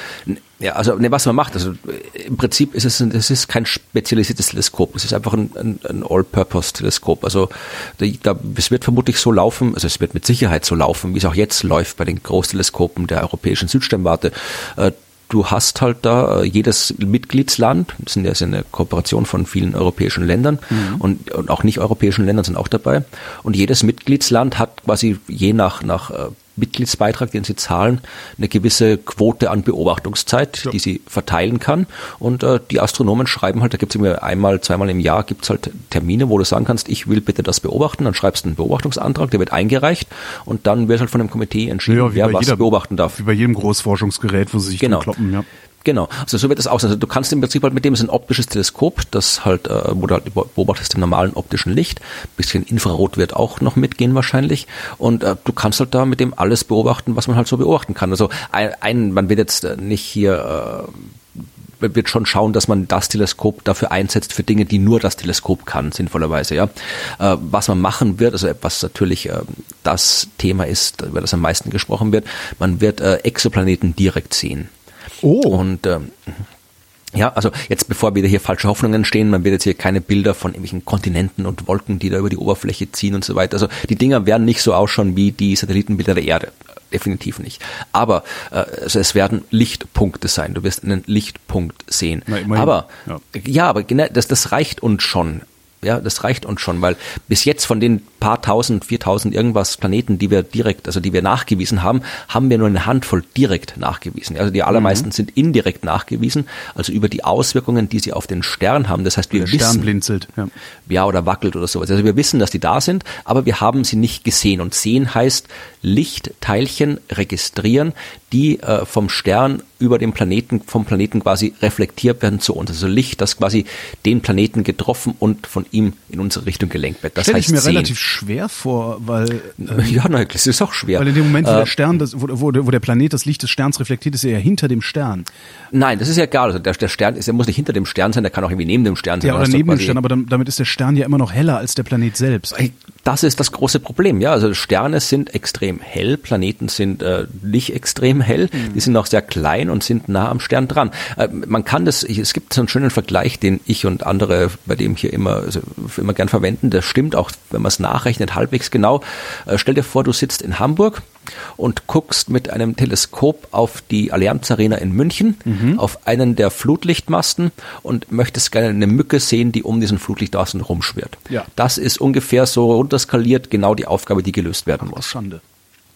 Ja, also ne, was man macht, also im Prinzip ist es, es ist kein spezialisiertes Teleskop, es ist einfach ein, ein, ein All-Purpose-Teleskop. Also da, es wird vermutlich so laufen, also es wird mit Sicherheit so laufen, wie es auch jetzt läuft bei den Großteleskopen der europäischen Südsternwarte. Äh, du hast halt da äh, jedes Mitgliedsland, das sind ja eine Kooperation von vielen europäischen Ländern mhm. und, und auch nicht europäischen Ländern sind auch dabei. Und jedes Mitgliedsland hat quasi je nach, nach äh, Mitgliedsbeitrag, den sie zahlen, eine gewisse Quote an Beobachtungszeit, ja. die sie verteilen kann. Und äh, die Astronomen schreiben halt, da gibt es immer einmal, zweimal im Jahr gibt es halt Termine, wo du sagen kannst, ich will bitte das beobachten. Dann schreibst du einen Beobachtungsantrag, der wird eingereicht und dann wird halt von dem Komitee entschieden, ja, wer was jeder, beobachten darf. Wie bei jedem Großforschungsgerät, wo sie sich genau. kloppen, ja. Genau, also so wird es aussehen. Also du kannst im Prinzip halt mit dem ist ein optisches Teleskop, das halt, äh, wo du halt beobachtest im normalen optischen Licht. Ein bisschen Infrarot wird auch noch mitgehen wahrscheinlich. Und äh, du kannst halt da mit dem alles beobachten, was man halt so beobachten kann. Also ein, ein man wird jetzt äh, nicht hier äh, wird schon schauen, dass man das Teleskop dafür einsetzt für Dinge, die nur das Teleskop kann, sinnvollerweise, ja. Äh, was man machen wird, also was natürlich äh, das Thema ist, über das am meisten gesprochen wird, man wird äh, Exoplaneten direkt sehen. Oh. Und ähm, ja, also jetzt bevor wieder hier falsche Hoffnungen entstehen, man wird jetzt hier keine Bilder von irgendwelchen Kontinenten und Wolken, die da über die Oberfläche ziehen und so weiter. Also die Dinger werden nicht so ausschauen wie die Satellitenbilder der Erde. Definitiv nicht. Aber äh, also es werden Lichtpunkte sein. Du wirst einen Lichtpunkt sehen. Na, aber ja. ja, aber genau, das, das reicht uns schon. Ja, das reicht uns schon, weil bis jetzt von den paar tausend, viertausend irgendwas Planeten, die wir direkt, also die wir nachgewiesen haben, haben wir nur eine Handvoll direkt nachgewiesen. Also die allermeisten mhm. sind indirekt nachgewiesen, also über die Auswirkungen, die sie auf den Stern haben. Das heißt, wir Der wissen, Stern blinzelt, ja. ja, oder wackelt oder sowas. Also wir wissen, dass die da sind, aber wir haben sie nicht gesehen. Und sehen heißt Lichtteilchen registrieren, die äh, vom Stern über den Planeten, vom Planeten quasi reflektiert werden zu uns. Also Licht, das quasi den Planeten getroffen und von ihm in unsere Richtung gelenkt wird. Das Stell heißt ich mir sehen. relativ schwer vor, weil äh, [LAUGHS] ja, nein, das ist auch schwer. Weil in dem Moment, wo äh, der Stern, das, wo, wo, wo, der Planet das Licht des Sterns reflektiert, ist er ja hinter dem Stern. Nein, das ist ja egal. Also der, der Stern ist, er muss nicht hinter dem Stern sein, der kann auch irgendwie neben dem Stern sein. Ja, oder neben dem Stern, aber damit ist der Stern ja immer noch heller als der Planet selbst. Das ist das große Problem, ja. Also Sterne sind extrem hell, Planeten sind äh, nicht extrem hell, mhm. die sind auch sehr klein und sind nah am Stern dran. Äh, man kann das, es gibt so einen schönen Vergleich, den ich und andere bei dem hier immer, also immer gern verwenden. Das stimmt auch, wenn man es nachrechnet, halbwegs genau. Äh, stell dir vor, du sitzt in Hamburg und guckst mit einem Teleskop auf die Allianz Arena in München, mhm. auf einen der Flutlichtmasten und möchtest gerne eine Mücke sehen, die um diesen Flutlichtmasten rumschwirrt. Ja. Das ist ungefähr so runterskaliert genau die Aufgabe, die gelöst werden Ach, muss. Schande.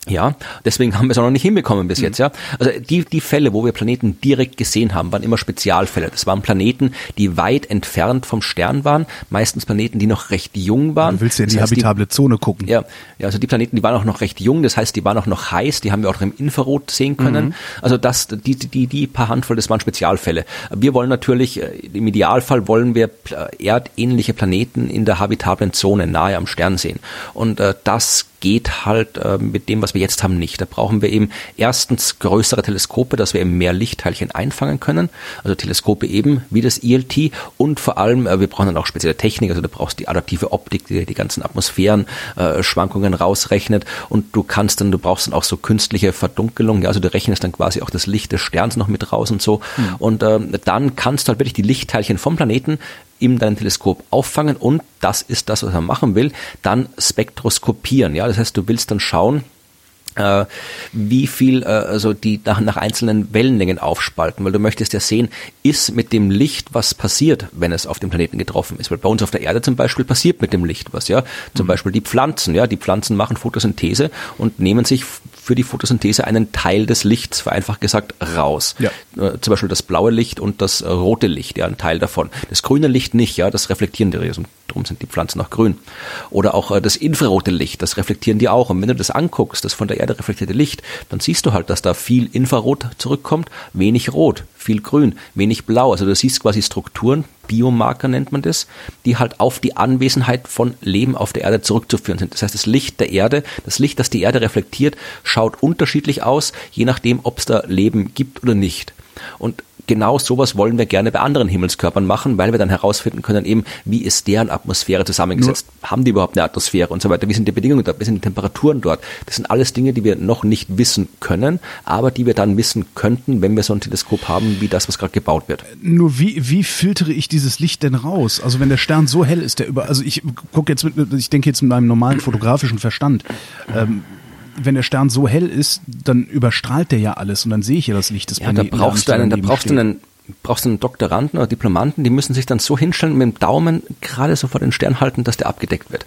Ja, deswegen haben wir es auch noch nicht hinbekommen bis mhm. jetzt, ja. Also die, die Fälle, wo wir Planeten direkt gesehen haben, waren immer Spezialfälle. Das waren Planeten, die weit entfernt vom Stern waren, meistens Planeten, die noch recht jung waren. Du willst ja in das die habitable die, Zone gucken. Ja, ja, also die Planeten, die waren auch noch recht jung, das heißt, die waren auch noch heiß, die haben wir auch im Infrarot sehen können. Mhm. Also das, die, die, die paar Handvoll, das waren Spezialfälle. Wir wollen natürlich, äh, im Idealfall wollen wir erdähnliche Planeten in der habitablen Zone nahe am Stern sehen. Und äh, das geht halt äh, mit dem, was wir jetzt haben, nicht. Da brauchen wir eben erstens größere Teleskope, dass wir eben mehr Lichtteilchen einfangen können. Also Teleskope eben wie das ELT und vor allem, äh, wir brauchen dann auch spezielle Technik, also du brauchst die adaptive Optik, die die ganzen Atmosphärenschwankungen äh, rausrechnet und du kannst dann, du brauchst dann auch so künstliche Verdunkelung, ja, also du rechnest dann quasi auch das Licht des Sterns noch mit raus und so. Mhm. Und äh, dann kannst du halt wirklich die Lichtteilchen vom Planeten in deinem Teleskop auffangen und das ist das, was man machen will, dann spektroskopieren. Ja, das heißt, du willst dann schauen, äh, wie viel äh, also die nach, nach einzelnen Wellenlängen aufspalten, weil du möchtest ja sehen, ist mit dem Licht was passiert, wenn es auf dem Planeten getroffen ist. Weil bei uns auf der Erde zum Beispiel passiert mit dem Licht was, ja. Zum mhm. Beispiel die Pflanzen, ja, die Pflanzen machen Photosynthese und nehmen sich für die Photosynthese einen Teil des Lichts, vereinfacht gesagt, raus. Ja. Äh, zum Beispiel das blaue Licht und das rote Licht, ja, ein Teil davon. Das grüne Licht nicht, ja, das reflektieren die Resen. Darum sind die Pflanzen auch grün. Oder auch das infrarote Licht, das reflektieren die auch. Und wenn du das anguckst, das von der Erde reflektierte Licht, dann siehst du halt, dass da viel Infrarot zurückkommt, wenig Rot, viel Grün, wenig Blau. Also du siehst quasi Strukturen, Biomarker nennt man das, die halt auf die Anwesenheit von Leben auf der Erde zurückzuführen sind. Das heißt, das Licht der Erde, das Licht, das die Erde reflektiert, schaut unterschiedlich aus, je nachdem, ob es da Leben gibt oder nicht. Und genau sowas wollen wir gerne bei anderen Himmelskörpern machen, weil wir dann herausfinden können, eben, wie ist deren Atmosphäre zusammengesetzt? Nur Haben die überhaupt eine Atmosphäre und so weiter? Wie sind die Bedingungen dort? Wie sind die Temperaturen dort? Das sind alles Dinge, die wir noch nicht wissen können, aber die wir dann wissen könnten, wenn wir so ein Teleskop haben, wie das, was gerade gebaut wird. Nur wie, wie filtere ich dieses Licht denn raus? Also wenn der Stern so hell ist, der über, also ich gucke jetzt mit, ich denke jetzt mit meinem normalen fotografischen Verstand. Ähm, wenn der Stern so hell ist, dann überstrahlt der ja alles und dann sehe ich ja das Licht des Planeten. Ja, da brauchst du einen, da brauchst steht. du einen brauchst du einen Doktoranden oder Diplomanten, die müssen sich dann so hinstellen mit dem Daumen gerade so vor den Stern halten, dass der abgedeckt wird.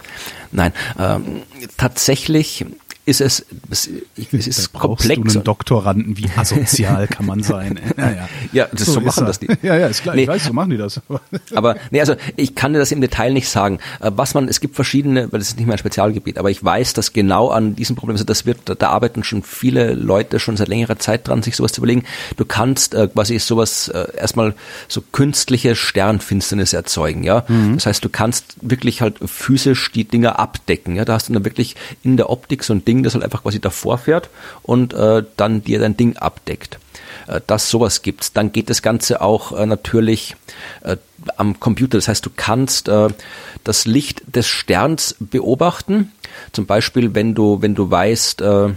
Nein, ähm, tatsächlich ist es, es, ist da komplex. Du einen Doktoranden, wie asozial kann man sein? [LAUGHS] Ja, ja. ja das so, so machen das die. [LAUGHS] Ja, ja, ist klar. Nee. Ich weiß, so machen die das. [LAUGHS] aber nee, also ich kann dir das im Detail nicht sagen. Äh, was man, es gibt verschiedene, weil das ist nicht mein Spezialgebiet, aber ich weiß, dass genau an diesem Problem, also das wird, da arbeiten schon viele Leute schon seit längerer Zeit dran, sich sowas zu überlegen. Du kannst äh, quasi sowas äh, erstmal so künstliche Sternfinsternis erzeugen, ja. Mhm. Das heißt, du kannst wirklich halt physisch die Dinger abdecken, ja. Da hast du dann wirklich in der Optik so ein Ding Ding, das halt einfach quasi davor fährt und äh, dann dir dein Ding abdeckt. Äh, dass sowas gibt. Dann geht das Ganze auch äh, natürlich äh, am Computer. Das heißt, du kannst äh, das Licht des Sterns beobachten. Zum Beispiel, wenn du, wenn du weißt, äh,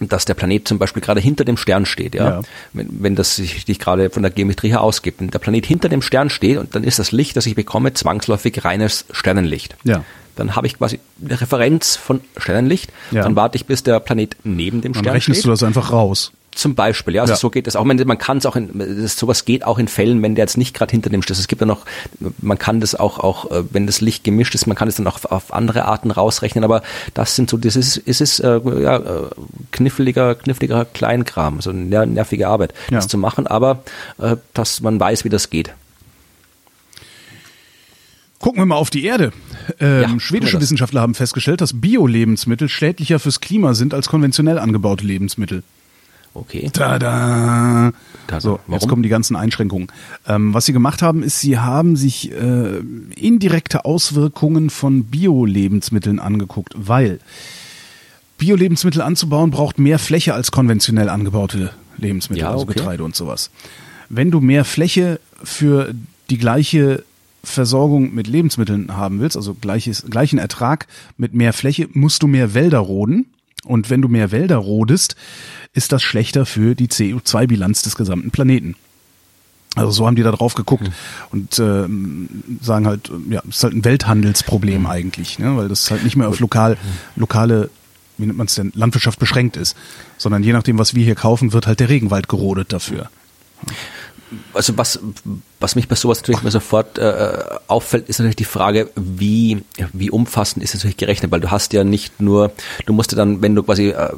dass der Planet zum Beispiel gerade hinter dem Stern steht, ja. ja. Wenn, wenn das sich, sich gerade von der Geometrie her ausgibt. Wenn der Planet hinter dem Stern steht und dann ist das Licht, das ich bekomme, zwangsläufig reines Sternenlicht. Ja dann habe ich quasi eine Referenz von Sternenlicht. Ja. Dann warte ich, bis der Planet neben dem dann Stern rechnest steht. du das einfach raus. Zum Beispiel, ja, also ja. so geht es auch. Man, kann es auch, in, das, sowas geht auch in Fällen, wenn der jetzt nicht gerade hinter dem steht. Es gibt ja noch, man kann das auch, auch, äh, wenn das Licht gemischt ist, man kann es dann auch auf andere Arten rausrechnen. Aber das sind so, das ist, ist es äh, ja, äh, kniffliger, kniffliger Kleinkram, so eine nervige Arbeit, ja. das zu machen. Aber äh, dass man weiß, wie das geht. Gucken wir mal auf die Erde. Ähm, ja, schwedische Wissenschaftler haben festgestellt, dass Bio-Lebensmittel schädlicher fürs Klima sind als konventionell angebaute Lebensmittel. Okay. Tada! So, Warum? jetzt kommen die ganzen Einschränkungen. Ähm, was sie gemacht haben, ist, sie haben sich äh, indirekte Auswirkungen von Bio-Lebensmitteln angeguckt, weil Bio-Lebensmittel anzubauen braucht mehr Fläche als konventionell angebaute Lebensmittel, ja, also okay. Getreide und sowas. Wenn du mehr Fläche für die gleiche Versorgung mit Lebensmitteln haben willst, also gleiches, gleichen Ertrag mit mehr Fläche, musst du mehr Wälder roden. Und wenn du mehr Wälder rodest, ist das schlechter für die CO2-Bilanz des gesamten Planeten. Also so haben die da drauf geguckt mhm. und äh, sagen halt, ja, es ist halt ein Welthandelsproblem mhm. eigentlich, ne? weil das halt nicht mehr auf lokal, lokale, wie nennt man es denn, Landwirtschaft beschränkt ist, sondern je nachdem, was wir hier kaufen, wird halt der Regenwald gerodet dafür. Also was, was mich bei sowas natürlich mal sofort äh, auffällt, ist natürlich die Frage, wie wie, umfassend ist es natürlich gerechnet, weil du hast ja nicht nur, du musst ja dann, wenn du quasi äh,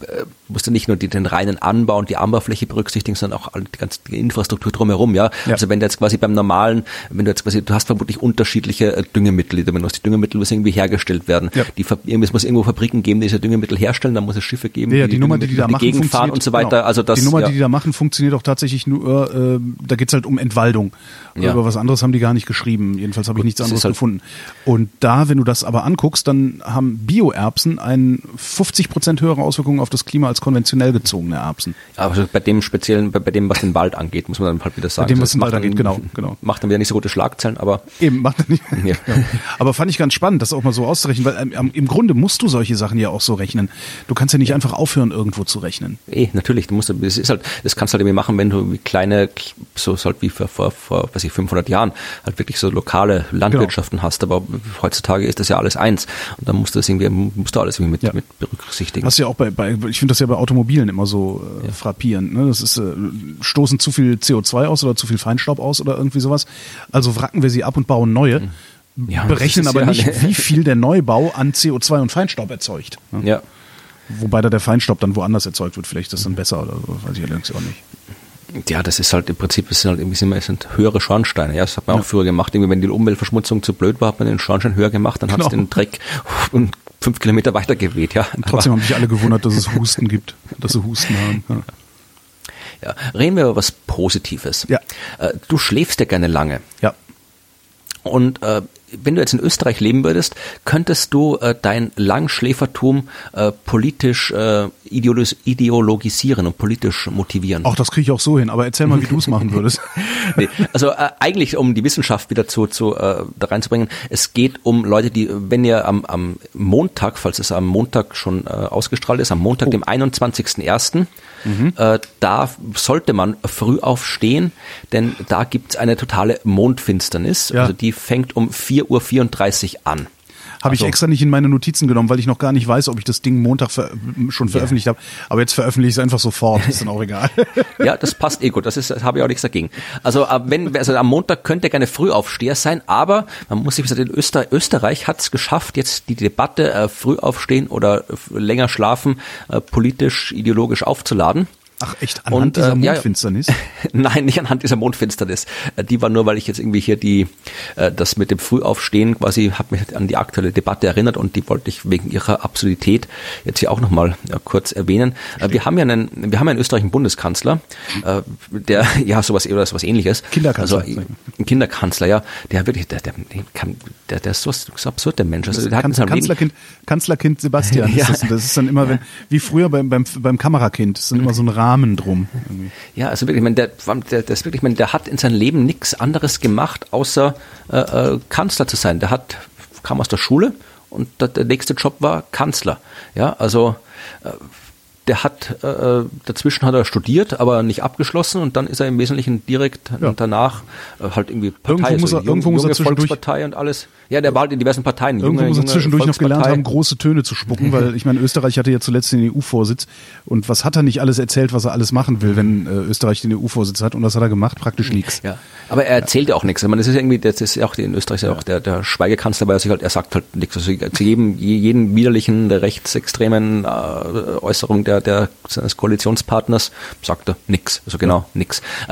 äh, musst du nicht nur die, den reinen Anbau und die Anbaufläche berücksichtigen, sondern auch die ganze Infrastruktur drumherum, ja? ja. Also wenn du jetzt quasi beim normalen, wenn du jetzt quasi, du hast vermutlich unterschiedliche äh, Düngemittel, die benutzt. Die Düngemittel müssen irgendwie hergestellt werden. Ja. Die, es muss irgendwo Fabriken geben, die diese Düngemittel herstellen, dann muss es Schiffe geben, ja, die, die Nummer, die die da machen, Gegend fahren und so weiter. Genau. Also das, die Nummer, ja. die die da machen, funktioniert auch tatsächlich nur, äh, da geht's halt um Entwaldung. Ja. Über was anderes haben die gar nicht geschrieben. Jedenfalls habe ich nichts anderes halt gefunden. Und da, wenn du das aber anguckst, dann haben Bio-Erbsen einen 50 Prozent höhere Auswirkungen auf das Klima als konventionell gezogene Erbsen. Aber bei dem speziellen, bei, bei, dem, was den Wald angeht, muss man dann halt wieder sagen. Bei dem, was den Wald angeht, genau, [LAUGHS] genau. Macht dann wieder nicht so gute Schlagzeilen, aber. Eben, macht er nicht. [LAUGHS] Ja. ja. Aber fand ich ganz spannend, das auch mal so auszurechnen, weil ähm, im Grunde musst du solche Sachen ja auch so rechnen. Du kannst ja nicht einfach aufhören, irgendwo zu rechnen. Eh, natürlich. Du musst, das ist halt, das kannst du halt irgendwie machen, wenn du wie kleine, so, halt wie vor, vor, vor, was ich, 500 Jahren, halt wirklich so lokale Landwirtschaften genau. hast. Aber heutzutage ist das ja alles eins. Und dann musst du das irgendwie, musst du alles irgendwie mit, ja. mit berücksichtigen. Hast ja auch bei, bei ich finde das ja bei Automobilen immer so äh, ja. frappierend. Ne? Das ist, äh, stoßen zu viel CO2 aus oder zu viel Feinstaub aus oder irgendwie sowas. Also wracken wir sie ab und bauen neue. Mhm. Ja, berechnen aber ja nicht, wie viel der Neubau an CO2 und Feinstaub erzeugt. Ne? Ja. Wobei da der Feinstaub dann woanders erzeugt wird, vielleicht ist das dann besser oder so, weiß ich allerdings auch nicht. Ja, das ist halt im Prinzip, es sind halt irgendwie es sind höhere Schornsteine. Ja, das hat man ja. auch früher gemacht. Irgendwie, wenn die Umweltverschmutzung zu blöd war, hat man den Schornstein höher gemacht, dann genau. hat es den Dreck fünf Kilometer weiter geweht. Ja. Trotzdem haben sich alle gewundert, dass es [LAUGHS] Husten gibt, dass sie Husten haben. Ja. Ja, reden wir über was Positives. Ja. Äh, du schläfst ja gerne lange. Ja. Und äh, wenn du jetzt in Österreich leben würdest, könntest du äh, dein Langschläfertum äh, politisch äh, ideologisieren und politisch motivieren. Auch das kriege ich auch so hin, aber erzähl mal, wie du es [LAUGHS] machen würdest. [LAUGHS] nee, also äh, eigentlich, um die Wissenschaft wieder zu, zu äh, da reinzubringen, es geht um Leute, die, wenn ihr am, am Montag, falls es am Montag schon äh, ausgestrahlt ist, am Montag, oh. dem 21.01., mhm. äh, da sollte man früh aufstehen, denn da gibt's eine totale Mondfinsternis. Ja. Also die fängt um 4.34 Uhr an. Habe also. ich extra nicht in meine Notizen genommen, weil ich noch gar nicht weiß, ob ich das Ding Montag ver schon veröffentlicht yeah. habe. Aber jetzt veröffentliche ich es einfach sofort, ist dann auch egal. [LAUGHS] ja, das passt eh gut, das ist, das habe ich auch nichts dagegen. Also, äh, wenn, also am Montag könnte gerne Frühaufsteher sein, aber man muss sich sagen, in Öster Österreich hat es geschafft, jetzt die Debatte äh, Frühaufstehen oder länger schlafen äh, politisch, ideologisch aufzuladen. Ach echt, anhand und, dieser äh, Mondfinsternis? Ja, [LAUGHS] Nein, nicht anhand dieser Mondfinsternis. Äh, die war nur, weil ich jetzt irgendwie hier die, äh, das mit dem Frühaufstehen quasi, hat mich an die aktuelle Debatte erinnert und die wollte ich wegen ihrer Absurdität jetzt hier auch nochmal kurz erwähnen. Stimmt. Wir haben ja einen, wir haben ja in Österreich einen Bundeskanzler, der, [LAUGHS] ja, sowas, oder sowas ähnliches. Kinderkanzler. Also, ein Kinderkanzler, ja, der wirklich, der, der, der, der ist so, so absurd, der Mensch. Also, der Kanzler, Kanzlerkind, Kanzlerkind Sebastian, [LAUGHS] ja. ist das, das ist dann immer, wenn, wie früher beim, beim, beim Kamerakind, das ist dann immer so ein Rahmen Rahmen drum. Irgendwie. Ja, also wirklich, ich meine, der, der, der, ist wirklich, ich meine, der hat in seinem Leben nichts anderes gemacht, außer äh, äh, Kanzler zu sein. Der hat, kam aus der Schule und der, der nächste Job war Kanzler. Ja, also äh, der hat äh, dazwischen hat er studiert, aber nicht abgeschlossen und dann ist er im Wesentlichen direkt ja. danach äh, halt irgendwie Partei, irgendwo muss er, so, irgendwo junge, muss er Volkspartei und alles. Ja, der war halt in diversen Parteien. Irgendwo junge, muss er zwischendurch noch gelernt haben, große Töne zu spucken, weil ich meine, Österreich hatte ja zuletzt den EU-Vorsitz und was hat er nicht alles erzählt, was er alles machen will, wenn äh, Österreich den EU-Vorsitz hat und was hat er gemacht? Praktisch nichts. Ja, aber er erzählt ja auch nichts. Ich meine, das ist irgendwie, das ist ja auch in Österreich ja auch der, der Schweigekanzler, weil er sich halt, er sagt halt nichts. Also zu jedem, jeden widerlichen, rechtsextremen äh, Äußerung der, der seines Koalitionspartners sagt er nix. Also genau. Äh,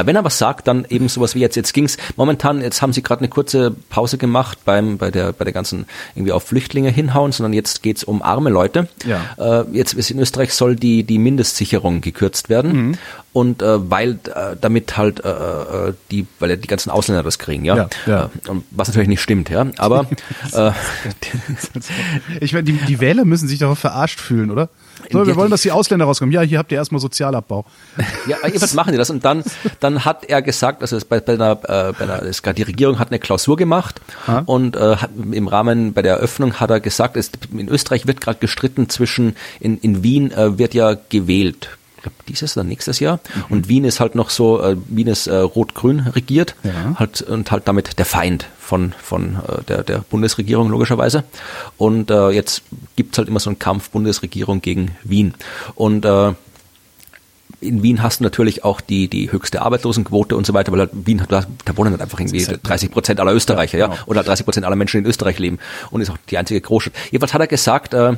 wenn er was sagt, dann eben sowas wie jetzt. Jetzt ging's momentan, jetzt haben sie gerade eine kurze Pause gemacht beim, bei der, bei der ganzen irgendwie auf Flüchtlinge hinhauen, sondern jetzt geht's um arme Leute. Ja. Äh, jetzt ist in Österreich soll die, die Mindestsicherung gekürzt werden. Mhm. Und äh, weil äh, damit halt äh, äh die, weil ja die ganzen Ausländer das kriegen, ja. ja, ja. Äh, was natürlich nicht stimmt, ja. Aber [LAUGHS] äh, ich meine, die, die Wähler müssen sich darauf verarscht fühlen, oder? So, wir wollen, dass die Ausländer rauskommen. Ja, hier habt ihr erstmal Sozialabbau. Ja, was machen die das? Und dann, dann hat er gesagt, also bei, bei einer, äh, bei einer, die Regierung hat eine Klausur gemacht ha? und äh, hat, im Rahmen bei der Eröffnung hat er gesagt, es, in Österreich wird gerade gestritten zwischen, in, in Wien äh, wird ja gewählt glaube dieses oder nächstes Jahr. Mhm. Und Wien ist halt noch so, äh, Wien ist äh, rot-grün regiert ja. halt, und halt damit der Feind von, von äh, der, der Bundesregierung logischerweise. Und äh, jetzt gibt's halt immer so einen Kampf Bundesregierung gegen Wien. Und äh, in Wien hast du natürlich auch die, die höchste Arbeitslosenquote und so weiter, weil halt Wien hat, da wohnen halt einfach irgendwie 30 Prozent aller Österreicher, ja, genau. oder 30 Prozent aller Menschen in Österreich leben und ist auch die einzige Großstadt. Jedenfalls hat er gesagt, äh,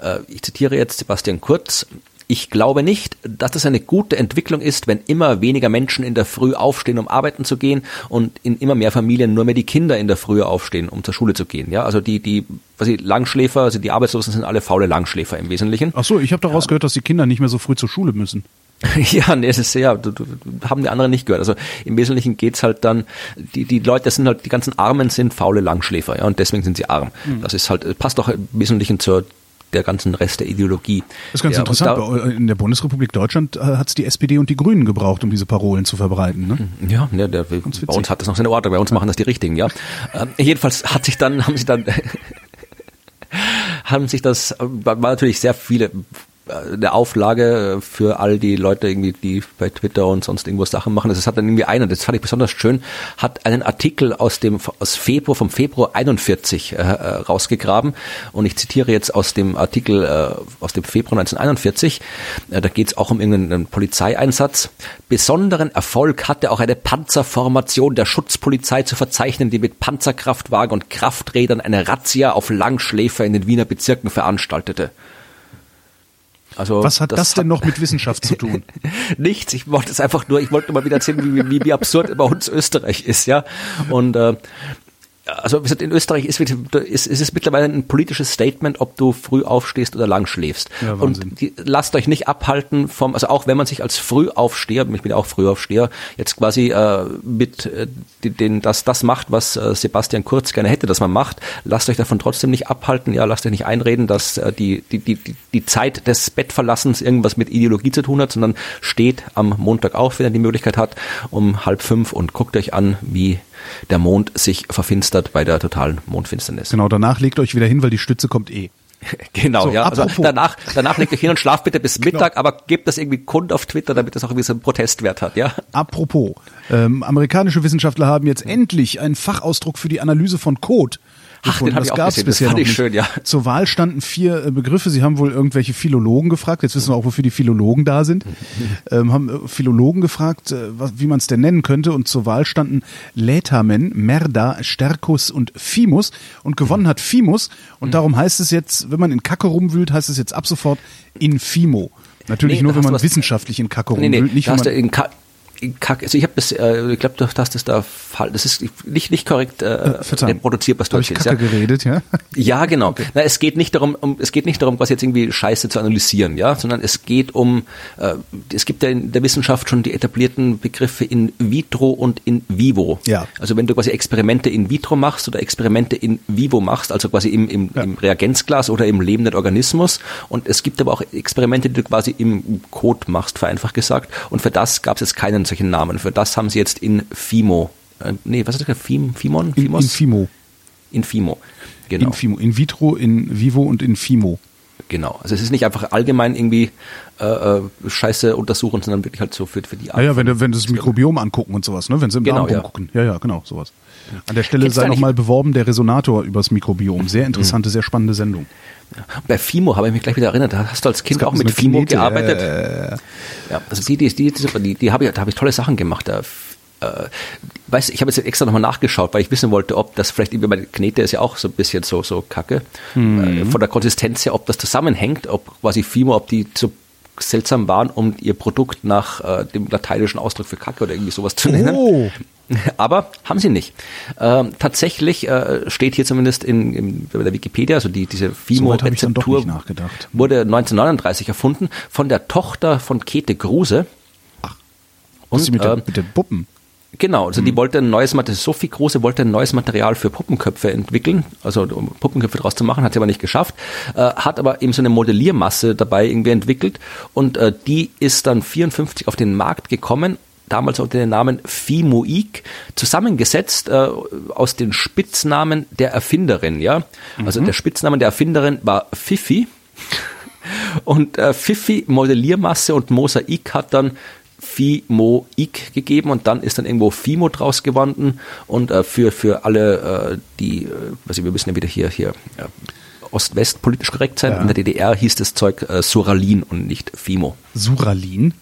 äh, ich zitiere jetzt Sebastian Kurz, ich glaube nicht, dass das eine gute Entwicklung ist, wenn immer weniger Menschen in der Früh aufstehen, um arbeiten zu gehen und in immer mehr Familien nur mehr die Kinder in der Früh aufstehen, um zur Schule zu gehen. Ja, also die, die, was ich, Langschläfer, also die Arbeitslosen sind alle faule Langschläfer im Wesentlichen. Ach so, ich habe daraus ja. gehört, dass die Kinder nicht mehr so früh zur Schule müssen. [LAUGHS] Ja, nee, es ist ja, du, du, haben die anderen nicht gehört. Also im Wesentlichen geht's halt dann, die, die Leute sind halt, die ganzen Armen sind faule Langschläfer, ja, und deswegen sind sie arm. Mhm. Das ist halt, passt doch im Wesentlichen zur der ganzen Rest der Ideologie. Das ist ganz ja, interessant. Da, in der Bundesrepublik Deutschland äh, hat es die SPD und die Grünen gebraucht, um diese Parolen zu verbreiten. Ne? Ja, ja der, bei uns hat das noch seine Ordnung, bei uns machen das die Richtigen, ja. [LAUGHS] äh, jedenfalls hat sich dann, haben sie dann [LAUGHS] haben sich das, war natürlich sehr viele eine Auflage für all die Leute irgendwie, die bei Twitter und sonst irgendwo Sachen machen. Das hat dann irgendwie einer, das fand ich besonders schön, hat einen Artikel aus dem aus Februar vom Februar 41 äh, äh, rausgegraben und ich zitiere jetzt aus dem Artikel äh, aus dem Februar 1941. Äh, da geht es auch um irgendeinen Polizeieinsatz. Besonderen Erfolg hatte auch eine Panzerformation der Schutzpolizei zu verzeichnen, die mit Panzerkraftwagen und Krafträdern eine Razzia auf Langschläfer in den Wiener Bezirken veranstaltete. Also Was hat das, das denn noch mit Wissenschaft zu tun? [LAUGHS] Nichts. Ich wollte es einfach nur, ich wollte mal wieder erzählen, wie, wie, wie absurd bei uns Österreich ist, ja. Und äh, also wie gesagt, in Österreich ist, ist, ist es mittlerweile ein politisches Statement, ob du früh aufstehst oder lang schläfst. Ja, und die, lasst euch nicht abhalten vom, also auch wenn man sich als Frühaufsteher, ich bin auch Frühaufsteher, jetzt quasi äh, mit äh, den, das, das macht, was äh, Sebastian Kurz gerne hätte, dass man macht, lasst euch davon trotzdem nicht abhalten, ja, lasst euch nicht einreden, dass äh, die, die, die, die Zeit des Bettverlassens irgendwas mit Ideologie zu tun hat, sondern steht am Montag auf, wenn ihr die Möglichkeit hat, um halb fünf und guckt euch an, wie der Mond sich verfinstert bei der totalen Mondfinsternis. Genau, danach legt euch wieder hin, weil die Stütze kommt eh. [LAUGHS] Genau, so, ja. Also danach, danach legt euch hin und schlaft bitte bis genau. Mittag, genau. aber gebt das irgendwie kund auf Twitter, damit das auch irgendwie so einen Protestwert hat, ja. Apropos, ähm, amerikanische Wissenschaftler haben jetzt endlich einen Fachausdruck für die Analyse von Code Ach, den das gab es bisher noch nicht. Schön, ja. Zur Wahl standen vier äh, Begriffe. Sie haben wohl irgendwelche Philologen gefragt. Jetzt wissen wir auch, wofür die Philologen da sind. [LAUGHS] ähm, haben äh, Philologen gefragt, äh, wie man es denn nennen könnte. Und zur Wahl standen Lätamen, Merda, Sterkus und Fimus. Und gewonnen hat Fimus. Und darum heißt es jetzt, wenn man in Kacke rumwühlt, heißt es jetzt ab sofort Infimo. Natürlich nee, nur, wenn man wissenschaftlich in Kacke rumwühlt. Nee, nee, nicht, wenn man in Ka Kack, also ich habe das, äh, ich glaube, du hast das da falsch, das ist nicht nicht korrekt äh, äh reproduziert, was du erzählst. Ich Kacke ja? geredet, ja? [LAUGHS] Ja, genau. Okay. Na, es geht nicht darum, um, es geht nicht darum, quasi jetzt irgendwie Scheiße zu analysieren, ja, sondern es geht um, äh, es gibt ja in der Wissenschaft schon die etablierten Begriffe in vitro und in vivo. Ja. Also wenn du quasi Experimente in vitro machst oder Experimente in vivo machst, also quasi im, im, ja. im Reagenzglas oder im lebenden Organismus, und es gibt aber auch Experimente, die du quasi im Code machst, vereinfacht gesagt, und für das gab es jetzt keinen solchen Namen. Für das haben sie jetzt Infimo. Äh, nee, was ist das? Fim, Fimon? Fimos? Infimo. Infimo. Genau. Infimo. In vitro, in vivo und in Fimo. Genau. Also es ist nicht einfach allgemein irgendwie äh, äh, Scheiße untersuchen, sondern wirklich halt so für, für die Art. Ja, ja, wenn, wenn das Mikrobiom angucken und sowas, ne? Wenn sie im genau, Darm ja. gucken. Ja, ja, genau, sowas. An der Stelle Kennst sei nochmal beworben der Resonator übers Mikrobiom. Sehr interessante, mhm. sehr spannende Sendung. Ja. Bei FIMO habe ich mich gleich wieder erinnert, da hast du als Kind auch mit FIMO Knete, gearbeitet. Äh, ja, also die, die, die, die, die habe ich, da habe ich tolle Sachen gemacht. Da, äh, weiß, ich habe jetzt extra nochmal nachgeschaut, weil ich wissen wollte, ob das vielleicht irgendwie bei Knete ist ja auch so ein bisschen so, so kacke. Mhm. Äh, von der Konsistenz her, ob das zusammenhängt, ob quasi FIMO, ob die so seltsam waren, um ihr Produkt nach äh, dem lateinischen Ausdruck für Kacke oder irgendwie sowas zu nennen. Oh. [LAUGHS] Aber haben sie nicht. Ähm, tatsächlich äh, steht hier zumindest in, in der Wikipedia, also die, diese FIMO-Rezeptur so wurde 1939 erfunden von der Tochter von Käthe Gruse. Ach, und mit, der, äh, mit den Puppen. Genau, also die hm. wollte ein neues Material, Sophie Große wollte ein neues Material für Puppenköpfe entwickeln, also um Puppenköpfe draus zu machen, hat sie aber nicht geschafft, äh, hat aber eben so eine Modelliermasse dabei irgendwie entwickelt und äh, die ist dann 54 auf den Markt gekommen damals unter dem Namen Fimoik, zusammengesetzt äh, aus den Spitznamen der Erfinderin. Ja, also mhm. der Spitzname der Erfinderin war Fifi [LAUGHS] und äh, Fifi Modelliermasse und Mosaik hat dann Fimoik gegeben und dann ist dann irgendwo Fimo draus geworden und äh, für, für alle, äh, die, äh, ich, wir müssen ja wieder hier, hier äh, Ost-West politisch korrekt sein, ja. in der DDR hieß das Zeug äh, Suralin und nicht Fimo. Suralin?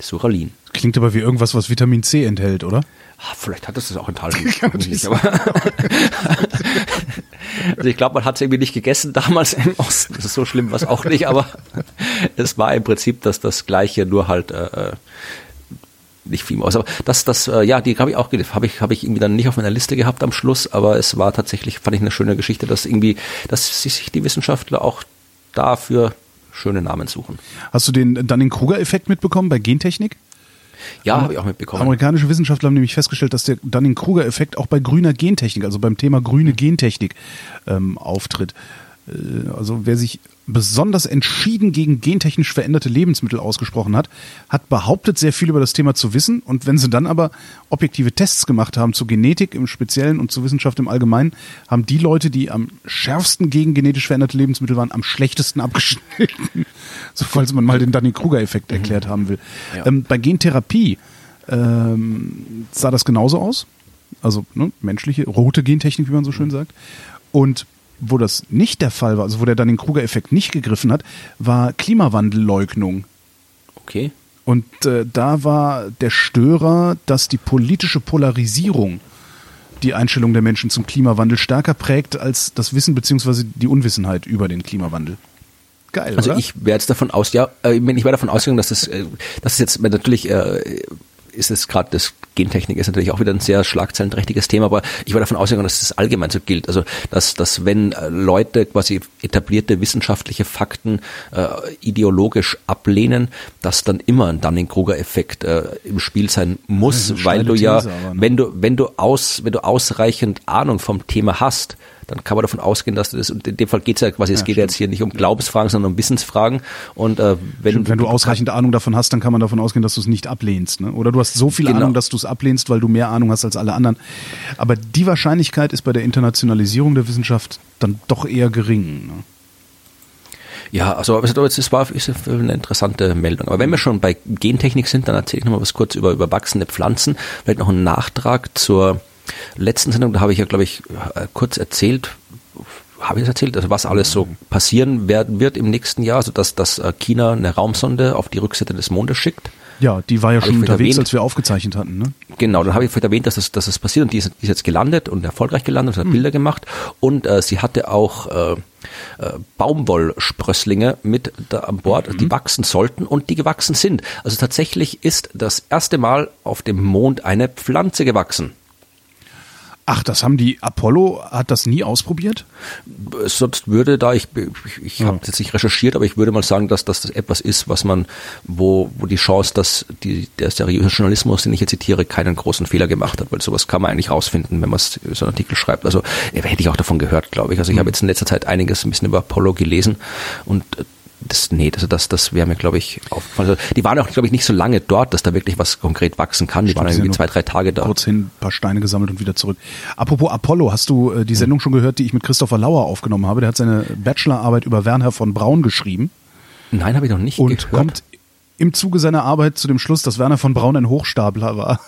Suralin. Klingt aber wie irgendwas, was Vitamin C enthält, oder? Ah, vielleicht hat es das auch enthalten. [LAUGHS] nicht, [LAUGHS] also ich glaube, man hat es irgendwie nicht gegessen damals im Osten. Das ist so schlimm, was auch nicht, aber [LAUGHS] es war im Prinzip das, das Gleiche, nur halt äh, äh nicht viel aus. Aber das, das, äh, ja, die habe ich auch, habe ich, habe ich irgendwie dann nicht auf meiner Liste gehabt am Schluss, aber es war tatsächlich, fand ich eine schöne Geschichte, dass irgendwie, dass sich die Wissenschaftler auch dafür schöne Namen suchen. Hast du den Dunning-Kruger-Effekt mitbekommen bei Gentechnik? Ja, habe ich auch mitbekommen. Amerikanische Wissenschaftler haben nämlich festgestellt, dass der Dunning-Kruger-Effekt auch bei grüner Gentechnik, also beim Thema grüne Gentechnik, ähm, auftritt. Äh, also wer sich besonders entschieden gegen gentechnisch veränderte Lebensmittel ausgesprochen hat, hat behauptet, sehr viel über das Thema zu wissen. Und wenn sie dann aber objektive Tests gemacht haben zu Genetik im Speziellen und zu Wissenschaft im Allgemeinen, haben die Leute, die am schärfsten gegen genetisch veränderte Lebensmittel waren, am schlechtesten [LAUGHS] abgeschnitten. so falls man mal den Dunning-Kruger-Effekt erklärt haben will. Ja. Ähm, bei Gentherapie ähm, sah das genauso aus. Also ne, menschliche, rote Gentechnik, wie man so schön sagt. Und wo das nicht der Fall war, also wo der dann den Kruger-Effekt nicht gegriffen hat, war Klimawandelleugnung. Okay. Und äh, da war der Störer, dass die politische Polarisierung die Einstellung der Menschen zum Klimawandel stärker prägt als das Wissen bzw. die Unwissenheit über den Klimawandel. Geil, also oder? ich wäre jetzt davon aus, ja, äh, ich wäre davon ausgegangen, dass das, äh, das ist jetzt natürlich äh, ist es gerade das Gentechnik ist natürlich auch wieder ein sehr schlagzeilenträchtiges Thema, aber ich war davon ausgegangen, dass das allgemein so gilt. Also dass, dass wenn äh, Leute quasi etablierte wissenschaftliche Fakten äh, ideologisch ablehnen, dass dann immer ein Dunning-Kruger-Effekt äh, im Spiel sein muss, weil du ja, These, aber, ne? wenn du wenn du aus wenn du ausreichend Ahnung vom Thema hast, dann kann man davon ausgehen, dass du das, und in dem Fall geht es ja quasi, es ja, geht stimmt. jetzt hier nicht um Glaubensfragen, sondern um Wissensfragen. Und äh, wenn, stimmt, wenn du ausreichend Ahnung davon hast, dann kann man davon ausgehen, dass du es nicht ablehnst. Ne? Oder du hast so viel genau. Ahnung, dass du es ablehnst, weil du mehr Ahnung hast als alle anderen. Aber die Wahrscheinlichkeit ist bei der Internationalisierung der Wissenschaft dann doch eher gering. Ne? Ja, also es war eine interessante Meldung. Aber wenn wir schon bei Gentechnik sind, dann erzähle ich noch mal was kurz über, über wachsende Pflanzen. Vielleicht noch einen Nachtrag zur letzten Sendung, da habe ich ja, glaube ich, äh, kurz erzählt, habe ich es erzählt, also was alles so passieren werden wird im nächsten Jahr, also dass, dass äh, China eine Raumsonde auf die Rückseite des Mondes schickt. Ja, die war ja schon unterwegs, erwähnt. als wir aufgezeichnet hatten. Ne? Genau, dann habe ich erwähnt, dass es, dass es passiert und die ist, die ist jetzt gelandet und erfolgreich gelandet und hat hm. Bilder gemacht und äh, sie hatte auch äh, äh, Baumwollsprösslinge mit da an Bord, mhm. die wachsen sollten und die gewachsen sind. Also tatsächlich ist das erste Mal auf dem Mond eine Pflanze gewachsen. Ach, das haben die Apollo hat das nie ausprobiert? Sonst würde da ich ich, ich habe jetzt nicht recherchiert, aber ich würde mal sagen, dass, dass das etwas ist, was man wo wo die Chance, dass die der seriöse Journalismus, den ich jetzt zitiere, keinen großen Fehler gemacht hat, weil sowas kann man eigentlich rausfinden, wenn man so einen Artikel schreibt. Also hätte ich auch davon gehört, glaube ich. Also ich mhm. habe jetzt in letzter Zeit einiges ein bisschen über Apollo gelesen und äh, das, nee, also das, das wäre mir, glaube ich, aufgefallen. Also die waren auch, glaube ich, nicht so lange dort, dass da wirklich was konkret wachsen kann. Die Stimmt, waren irgendwie zwei, drei Tage da. Kurz hin, paar Steine gesammelt und wieder zurück. Apropos Apollo, hast du äh, die Sendung schon gehört, die ich mit Christopher Lauer aufgenommen habe? Der hat seine Bachelorarbeit über Werner von Braun geschrieben. Nein, habe ich noch nicht und gehört. Und kommt im Zuge seiner Arbeit zu dem Schluss, dass Werner von Braun ein Hochstapler war.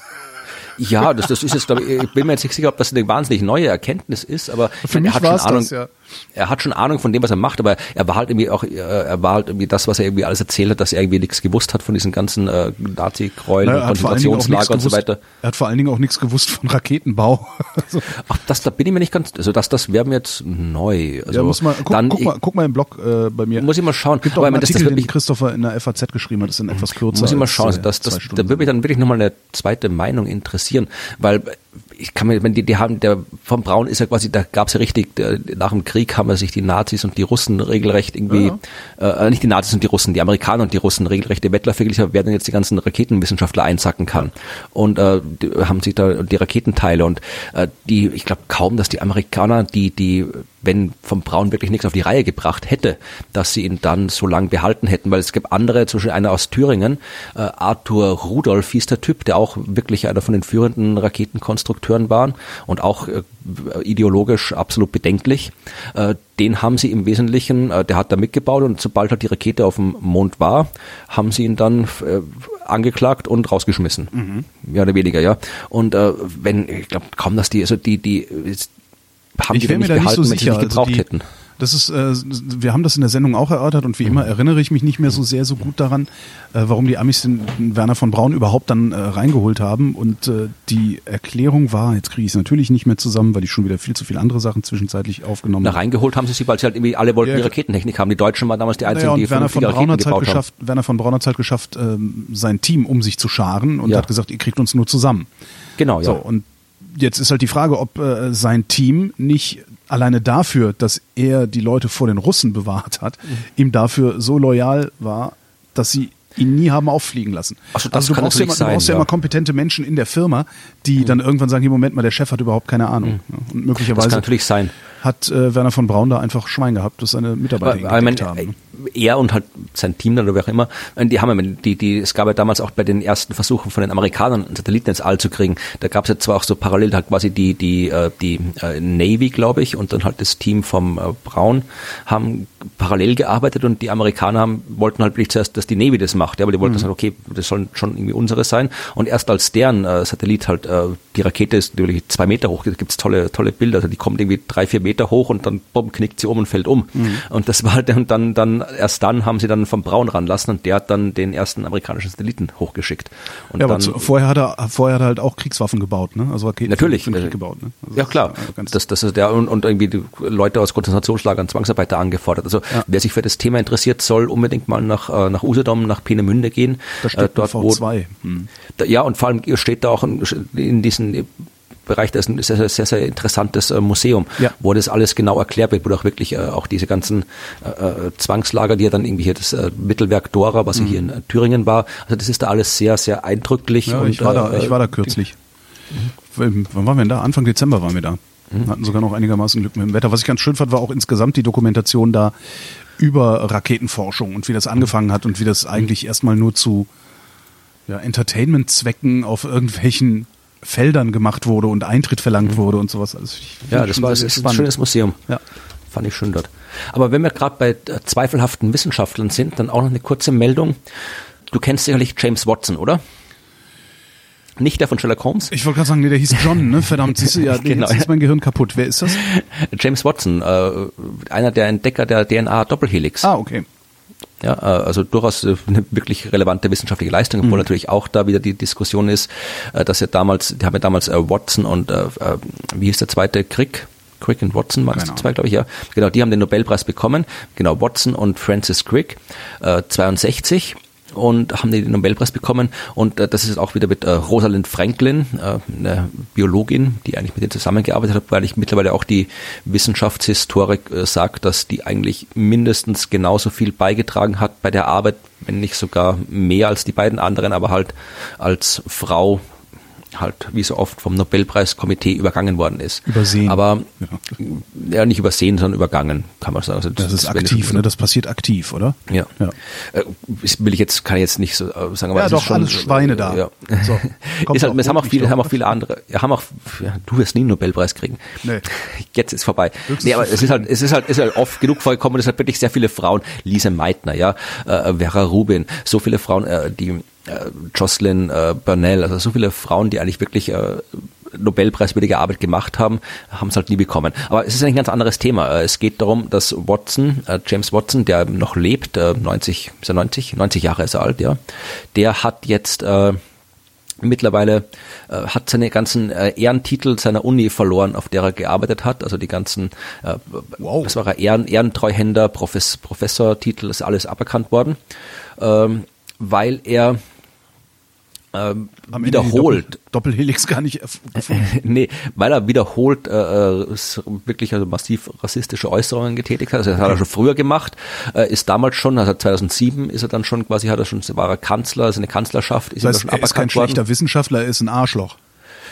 Ja, das, das ist jetzt, glaube ich, ich bin mir jetzt nicht sicher, ob das eine wahnsinnig neue Erkenntnis ist, aber Für er hat schon Ahnung. Das, ja. Er hat schon Ahnung von dem, was er macht, aber er war halt irgendwie auch, er war halt irgendwie das, was er irgendwie alles erzählt hat, dass er irgendwie nichts gewusst hat von diesen ganzen äh, Nazi-Gräueln und Konzentrationslager und so weiter. Er hat vor allen Dingen auch nichts gewusst von Raketenbau. [LAUGHS] also. Ach, das, da bin ich mir nicht ganz, also das, das wäre mir jetzt neu. Also ja, muss mal, guck, dann, guck, mal, guck mal im Blog äh, bei mir. Muss ich mal schauen. Gibt auch einen Artikel, das, den Christopher in der FAZ geschrieben hat, das ist ein etwas kürzer. Muss ich mal schauen, als, also das, das, da würde mich dann wirklich nochmal eine zweite Meinung interessieren, weil ich kann mir, die, die haben, der vom Braun ist ja quasi, da gab es ja richtig, der, nach dem Krieg haben sich die Nazis und die Russen regelrecht irgendwie, ja. äh, nicht die Nazis und die Russen, die Amerikaner und die Russen regelrecht die Wettläufe verglichen, werden jetzt die ganzen Raketenwissenschaftler einsacken kann. Und äh, haben sich da die Raketenteile und äh, die, ich glaube kaum, dass die Amerikaner, die, die wenn vom Braun wirklich nichts auf die Reihe gebracht hätte, dass sie ihn dann so lange behalten hätten, weil es gibt andere, zum Beispiel einer aus Thüringen, äh, Arthur Rudolf hieß der Typ, der auch wirklich einer von den führenden Raketenkonstrukteuren war und auch äh, ideologisch absolut bedenklich. Äh, den haben sie im Wesentlichen, äh, der hat da mitgebaut und sobald halt die Rakete auf dem Mond war, haben sie ihn dann äh, angeklagt und rausgeschmissen. Mhm. Mehr oder weniger, ja. Und äh, wenn, ich glaube kaum, dass die, also die, die haben ich die mir da nicht so sicher. Nicht gebraucht also die, hätten. Das ist, äh, wir haben das in der Sendung auch erörtert und wie immer erinnere ich mich nicht mehr so sehr so gut daran, äh, warum die Amis den, Werner von Braun überhaupt dann äh, reingeholt haben. Und äh, die Erklärung war, jetzt kriege ich es natürlich nicht mehr zusammen, weil ich schon wieder viel zu viele andere Sachen zwischenzeitlich aufgenommen habe. reingeholt haben sie sie, weil sie halt irgendwie alle wollten ja, die Raketentechnik haben. Die Deutschen waren damals die einzigen, naja, die Werner von Braun hat halt geschafft, haben. Werner von Braun hat halt geschafft, ähm, sein Team um sich zu scharen und ja. hat gesagt, ihr kriegt uns nur zusammen. Genau, ja. So, und jetzt ist halt die Frage, ob äh, sein Team nicht alleine dafür, dass er die Leute vor den Russen bewahrt hat, mhm. ihm dafür so loyal war, dass sie ihn nie haben auffliegen lassen. So, das also du brauchst, ja immer, sein, du brauchst ja. ja immer kompetente Menschen in der Firma, die mhm. dann irgendwann sagen, hier Moment mal, der Chef hat überhaupt keine Ahnung. Mhm. Und möglicherweise das kann natürlich sein. Hat äh, Werner von Braun da einfach Schwein gehabt, dass seine Mitarbeiter aber, ihn aber, haben. er und halt sein Team dann oder wer auch immer, die haben ja, die, die, es gab ja damals auch bei den ersten Versuchen von den Amerikanern einen Satelliten ins All zu kriegen, da gab es ja zwar auch so parallel halt quasi die, die, äh, die äh, Navy, glaube ich, und dann halt das Team vom äh, Braun haben parallel gearbeitet und die Amerikaner haben, wollten halt nicht zuerst, dass die Navy das macht, ja, aber die wollten mhm. sagen, okay, das soll schon irgendwie unsere sein. Und erst als deren äh, Satellit halt, äh, die Rakete ist natürlich zwei Meter hoch, da gibt's tolle, tolle Bilder, also die kommt irgendwie drei, vier Meter hoch und dann bumm, knickt sie um und fällt um mhm. und das war halt dann, dann, dann erst dann haben sie dann vom Braun ranlassen und der hat dann den ersten amerikanischen Satelliten hochgeschickt. Und ja, aber zu, vorher hat er vorher hat er halt auch Kriegswaffen gebaut, ne? Also Raketen natürlich für, für Krieg gebaut, ne? Also ja klar. Das, das ist der und, und irgendwie die Leute aus Konzentrationslagern, Zwangsarbeiter angefordert. Also ja. wer sich für das Thema interessiert, soll unbedingt mal nach äh, nach Usedom, nach Peenemünde gehen. Da steht äh, dort V2. Wo, hm. da, ja und vor allem steht da auch in, in diesen Bereich, das ist ein sehr, sehr, sehr interessantes äh, Museum, ja. wo das alles genau erklärt wird, wo auch wirklich äh, auch diese ganzen äh, äh, Zwangslager, die ja dann irgendwie hier das äh, Mittelwerk Dora, was mhm. hier in äh, Thüringen war, also das ist da alles sehr, sehr eindrücklich. Ja, und, ich, war da, ich war da kürzlich. Mhm. Wann waren wir denn da? Anfang Dezember waren wir da. Mhm. Hatten sogar noch einigermaßen Glück mit dem Wetter. Was ich ganz schön fand, war auch insgesamt die Dokumentation da über Raketenforschung und wie das angefangen hat und wie das eigentlich erstmal nur zu ja, Entertainment-Zwecken auf irgendwelchen Feldern gemacht wurde und Eintritt verlangt mhm. wurde und sowas. Also ja, das war das ist ein schönes Museum. Ja. Fand ich schön dort. Aber wenn wir gerade bei äh, zweifelhaften Wissenschaftlern sind, dann auch noch eine kurze Meldung. Du kennst sicherlich James Watson, oder? Nicht der von Sherlock Holmes? Ich wollte gerade sagen, nee, der hieß John, ne? Verdammt, siehst du, ja, [LAUGHS] genau. jetzt ist mein Gehirn kaputt. Wer ist das? [LAUGHS] James Watson, äh, einer der Entdecker der DNA-Doppelhelix. Ah, okay. Ja, äh, also durchaus äh, eine wirklich relevante wissenschaftliche Leistung, obwohl mhm. natürlich auch da wieder die Diskussion ist, äh, dass ja damals, die haben ja damals Watson und wie hieß der zweite Crick? Crick und Watson waren es die zwei, glaube ich, ja. Genau, die haben den Nobelpreis bekommen. Genau, Watson und Francis Crick, äh, 62 und haben den Nobelpreis bekommen. Und äh, das ist auch wieder mit äh, Rosalind Franklin, äh, eine Biologin, die eigentlich mit denen zusammengearbeitet hat, weil ich mittlerweile auch die Wissenschaftshistorik äh, sagt, dass die eigentlich mindestens genauso viel beigetragen hat bei der Arbeit, wenn nicht sogar mehr als die beiden anderen, aber halt als Frau halt wie so oft vom Nobelpreiskomitee übergangen worden ist. Übersehen. Aber ja, ja nicht übersehen, sondern übergangen, kann man sagen. Also das, das ist aktiv, ne? Das passiert aktiv, oder? Ja. ja. Äh, will ich jetzt, kann ich jetzt nicht so äh, sagen, aber ja, doch, schon, alles Schweine da. Ja. So, [LAUGHS] ist halt, es haben auch viele, haben auch viele andere, haben auch, ja, du wirst nie einen Nobelpreis kriegen. Nee. [LAUGHS] Jetzt ist vorbei. Höchstens nee, aber es ist halt, es ist halt, ist halt oft genug vorgekommen, es hat wirklich sehr viele Frauen, Lise Meitner, ja, äh, Vera Rubin, so viele Frauen, äh, die äh, Jocelyn äh, Burnell, also so viele Frauen, die eigentlich wirklich äh, Nobelpreiswürdige Arbeit gemacht haben, haben es halt nie bekommen. Aber es ist ein ganz anderes Thema. Äh, es geht darum, dass Watson, äh, James Watson, der noch lebt, äh, 90, ist er 90? 90 Jahre ist er alt, ja. Der hat jetzt äh, mittlerweile äh, hat seine ganzen äh, Ehrentitel seiner Uni verloren, auf der er gearbeitet hat. Also die ganzen, äh, wow. was war er, Ehren, Ehrentreuhänder, Profes, Professortitel, ist alles aberkannt worden, ähm, weil er ähm, wiederholt. Doppel, Doppelhelix gar nicht gefunden. nee, weil er wiederholt äh, äh wirklich also massiv rassistische Äußerungen getätigt hat. Also das hat er schon früher gemacht, äh, ist damals schon, also 2007 ist er dann schon quasi, hat er schon, war er Kanzler, seine Kanzlerschaft ist das heißt, er schon er ist kein worden. schlechter Wissenschaftler, er ist ein Arschloch.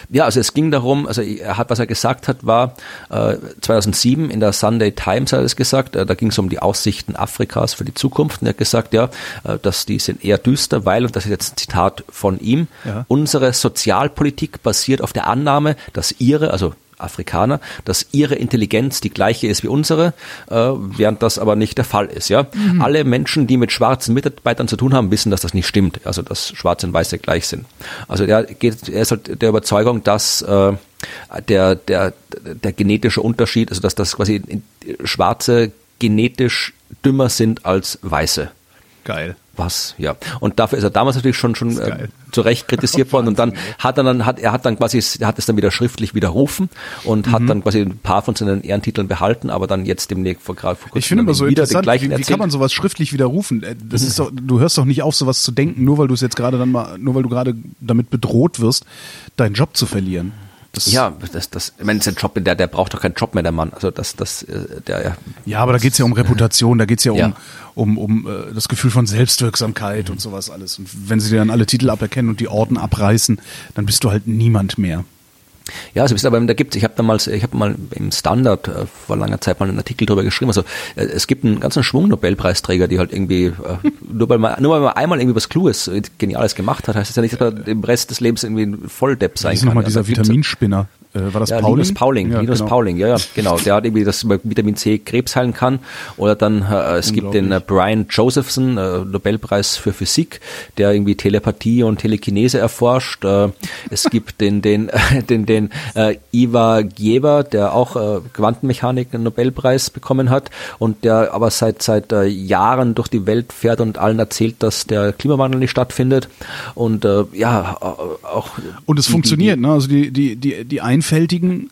Ja, also es ging darum, also er hat, was er gesagt hat, war äh, 2007 in der Sunday Times hat er es gesagt, äh, da ging es um die Aussichten Afrikas für die Zukunft und er hat gesagt, ja, äh, dass die sind eher düster, weil, und das ist jetzt ein Zitat von ihm, ja. unsere Sozialpolitik basiert auf der Annahme, dass ihre, also Afrikaner, dass ihre Intelligenz die gleiche ist wie unsere, äh, während das aber nicht der Fall ist. Ja, mhm. alle Menschen, die mit schwarzen Mitarbeitern zu tun haben, wissen, dass das nicht stimmt. Also dass Schwarze und Weiße gleich sind. Also er geht, er ist halt der Überzeugung, dass äh, der, der, der genetische Unterschied, also dass das quasi Schwarze genetisch dümmer sind als Weiße. Geil. Was, ja. Und dafür ist er damals natürlich schon, schon äh, zu Recht kritisiert worden. Und dann hat er dann, hat, er hat dann quasi, er hat es dann wieder schriftlich widerrufen und mhm. hat dann quasi ein paar von seinen Ehrentiteln behalten, aber dann jetzt demnächst vor gerade vor kurzem. Ich finde immer so wieder interessant, wie, wie kann man sowas schriftlich widerrufen? Äh, das mhm. ist doch, du hörst doch nicht auf, sowas zu denken, nur weil du es jetzt gerade dann mal, nur weil du gerade damit bedroht wirst, deinen Job zu verlieren. Das ja, das, das, ich meine, sein Job, der, der braucht doch keinen Job mehr, der Mann. Also das, das, äh, der, ja. Ja, aber da geht's ja um Reputation, da geht's ja, ja. um, um, um äh, das Gefühl von Selbstwirksamkeit mhm. und sowas alles. Und wenn sie dir dann alle Titel aberkennen und die Orden abreißen, dann bist du halt niemand mehr. Ja, also aber da gibt ich habe damals, ich habe mal im Standard äh, vor langer Zeit mal einen Artikel darüber geschrieben. Also äh, es gibt einen ganzen Schwung Nobelpreisträger, die halt irgendwie äh, [LAUGHS] nur weil man nur weil man einmal irgendwie was Kluges, äh, Geniales gemacht hat, heißt es ja nicht, dass man im Rest des Lebens irgendwie ein Volldepp sein das ist kann. Nochmal dieser Vitaminspinner. Äh, war das ja, Pauling? Linus Pauling, ja, Linus genau. Pauling, ja, ja, genau. Der hat irgendwie, dass Vitamin C Krebs heilen kann. Oder dann, äh, es gibt den äh, Brian Josephson, äh, Nobelpreis für Physik, der irgendwie Telepathie und Telekinese erforscht. Äh, es gibt den, den, [LAUGHS] den, den äh, Iva Gieber, der auch äh, Quantenmechanik einen Nobelpreis bekommen hat und der aber seit, seit äh, Jahren durch die Welt fährt und allen erzählt, dass der Klimawandel nicht stattfindet. Und äh, ja, auch. Und es funktioniert, ne? Also die, die, die, die ein Einfältigen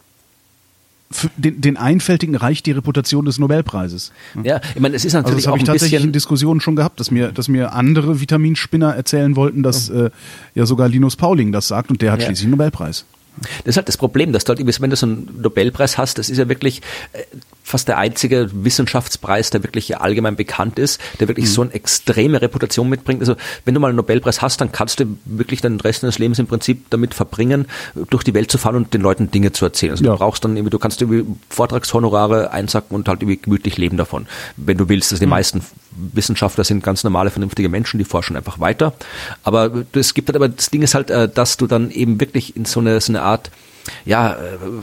den, den Einfältigen reicht die Reputation des Nobelpreises. Ja, ich meine, es ist natürlich also das auch ich tatsächlich in Diskussionen schon gehabt, dass mir, dass mir andere Vitaminspinner erzählen wollten, dass mhm. äh, ja sogar Linus Pauling das sagt und der hat ja. schließlich einen Nobelpreis. Das ist halt das Problem, dass du halt, wenn du so einen Nobelpreis hast, das ist ja wirklich äh, fast der einzige Wissenschaftspreis, der wirklich allgemein bekannt ist, der wirklich mhm. so eine extreme Reputation mitbringt. Also wenn du mal einen Nobelpreis hast, dann kannst du wirklich den Rest deines Lebens im Prinzip damit verbringen, durch die Welt zu fahren und den Leuten Dinge zu erzählen. Also ja. du brauchst dann irgendwie, du kannst irgendwie Vortragshonorare einsacken und halt irgendwie gemütlich leben davon, wenn du willst. Also die mhm. meisten Wissenschaftler sind ganz normale, vernünftige Menschen, die forschen einfach weiter. Aber es gibt halt aber, das Ding ist halt, äh, dass du dann eben wirklich in so eine, so eine Art, ja, äh,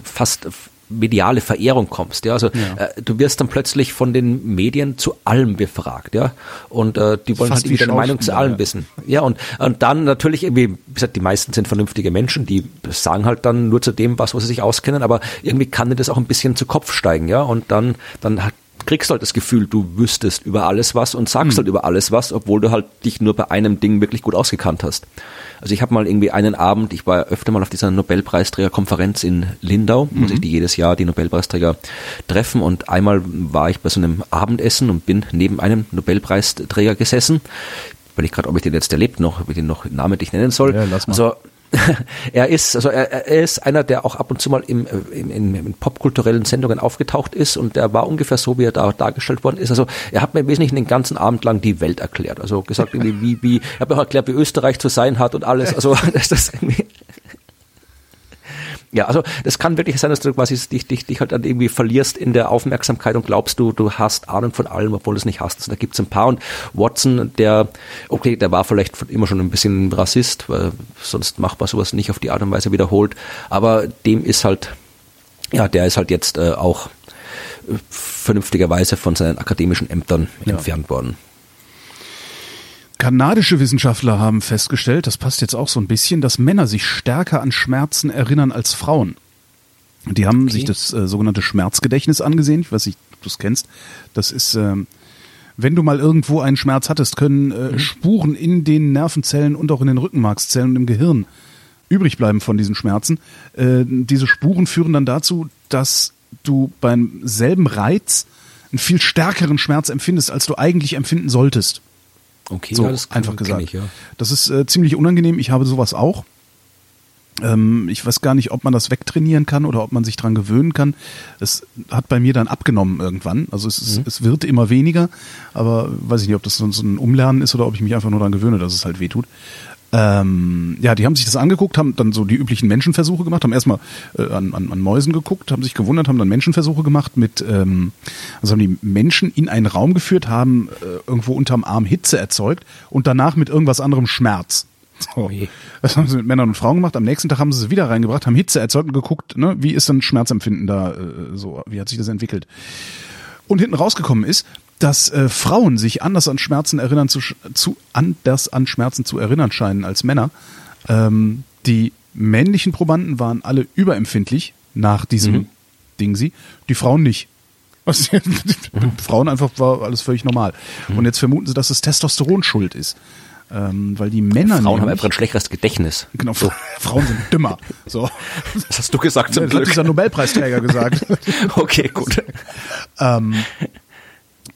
fast mediale Verehrung kommst. Ja, also ja. Äh, du wirst dann plötzlich von den Medien zu allem befragt, ja, und äh, die wollen halt deine Meinung zu allem ja. wissen. Ja, und und dann natürlich irgendwie, wie gesagt, die meisten sind vernünftige Menschen, die sagen halt dann nur zu dem was, wo sie sich auskennen, aber irgendwie kann dir das auch ein bisschen zu Kopf steigen, ja, und dann dann hat kriegst halt das Gefühl, du wüsstest über alles was und sagst mhm. halt über alles was, obwohl du halt dich nur bei einem Ding wirklich gut ausgekannt hast. Also ich habe mal irgendwie einen Abend, ich war öfter mal auf dieser Nobelpreisträgerkonferenz in Lindau, mhm. muss ich die jedes Jahr die Nobelpreisträger treffen und einmal war ich bei so einem Abendessen und bin neben einem Nobelpreisträger gesessen. Weil ich gerade, ob ich den jetzt erlebt noch, ob ich den noch namentlich nennen soll. Ja, lass mal. Also [LAUGHS] er ist, also er, er, ist einer, der auch ab und zu mal im, im, in, in popkulturellen Sendungen aufgetaucht ist und der war ungefähr so, wie er da dargestellt worden ist. Also er hat mir im Wesentlichen den ganzen Abend lang die Welt erklärt. Also gesagt, irgendwie, wie, wie, er hat mir auch erklärt, wie Österreich zu sein hat und alles. Also [LAUGHS] das ist irgendwie ja, also das kann wirklich sein, dass du quasi dich, dich, dich halt dann irgendwie verlierst in der Aufmerksamkeit und glaubst du, du hast Ahnung von allem, obwohl du es nicht hast. Also da gibt's ein paar und Watson, der, okay, der war vielleicht immer schon ein bisschen Rassist, weil sonst macht man sowas nicht auf die Art und Weise wiederholt, aber dem ist halt, ja, der ist halt jetzt äh, auch äh, vernünftigerweise von seinen akademischen Ämtern ja. entfernt worden. Kanadische Wissenschaftler haben festgestellt, das passt jetzt auch so ein bisschen, dass Männer sich stärker an Schmerzen erinnern als Frauen. Die haben okay. sich das äh, sogenannte Schmerzgedächtnis angesehen. Ich weiß nicht, ob du es kennst. Das ist, äh, wenn du mal irgendwo einen Schmerz hattest, können äh, mhm. Spuren in den Nervenzellen und auch in den Rückenmarkszellen und im Gehirn übrig bleiben von diesen Schmerzen. Äh, diese Spuren führen dann dazu, dass du beim selben Reiz einen viel stärkeren Schmerz empfindest, als du eigentlich empfinden solltest. Okay, so ja, das einfach gesagt. Ich, ja. Das ist äh, ziemlich unangenehm. Ich habe sowas auch. Ähm, ich weiß gar nicht, ob man das wegtrainieren kann oder ob man sich dran gewöhnen kann. Es hat bei mir dann abgenommen irgendwann. Also es, mhm. es wird immer weniger, aber weiß ich nicht, ob das so ein Umlernen ist oder ob ich mich einfach nur daran gewöhne, dass es halt weh tut. Ähm, ja, die haben sich das angeguckt, haben dann so die üblichen Menschenversuche gemacht, haben erstmal äh, an, an, an Mäusen geguckt, haben sich gewundert, haben dann Menschenversuche gemacht mit, ähm, also haben die Menschen in einen Raum geführt, haben äh, irgendwo unterm Arm Hitze erzeugt und danach mit irgendwas anderem Schmerz. So. Das haben sie mit Männern und Frauen gemacht. Am nächsten Tag haben sie sie wieder reingebracht, haben Hitze erzeugt und geguckt, ne, wie ist denn Schmerzempfinden da, äh, so, wie hat sich das entwickelt. Und hinten rausgekommen ist, dass äh, Frauen sich anders an Schmerzen erinnern zu, zu anders an Schmerzen zu erinnern scheinen als Männer. Ähm, die männlichen Probanden waren alle überempfindlich nach diesem mhm. Ding sie, die Frauen nicht. [LAUGHS] Was, Frauen einfach war alles völlig normal. Und jetzt vermuten sie, dass es Testosteron schuld ist. Ähm, weil die Männer. Frauen haben einfach ein schlechteres Gedächtnis. Genau, so. [LAUGHS] Frauen sind dümmer. So. Das hast du gesagt zum das Glück. hat dieser Nobelpreisträger gesagt. [LAUGHS] Okay, gut. ähm,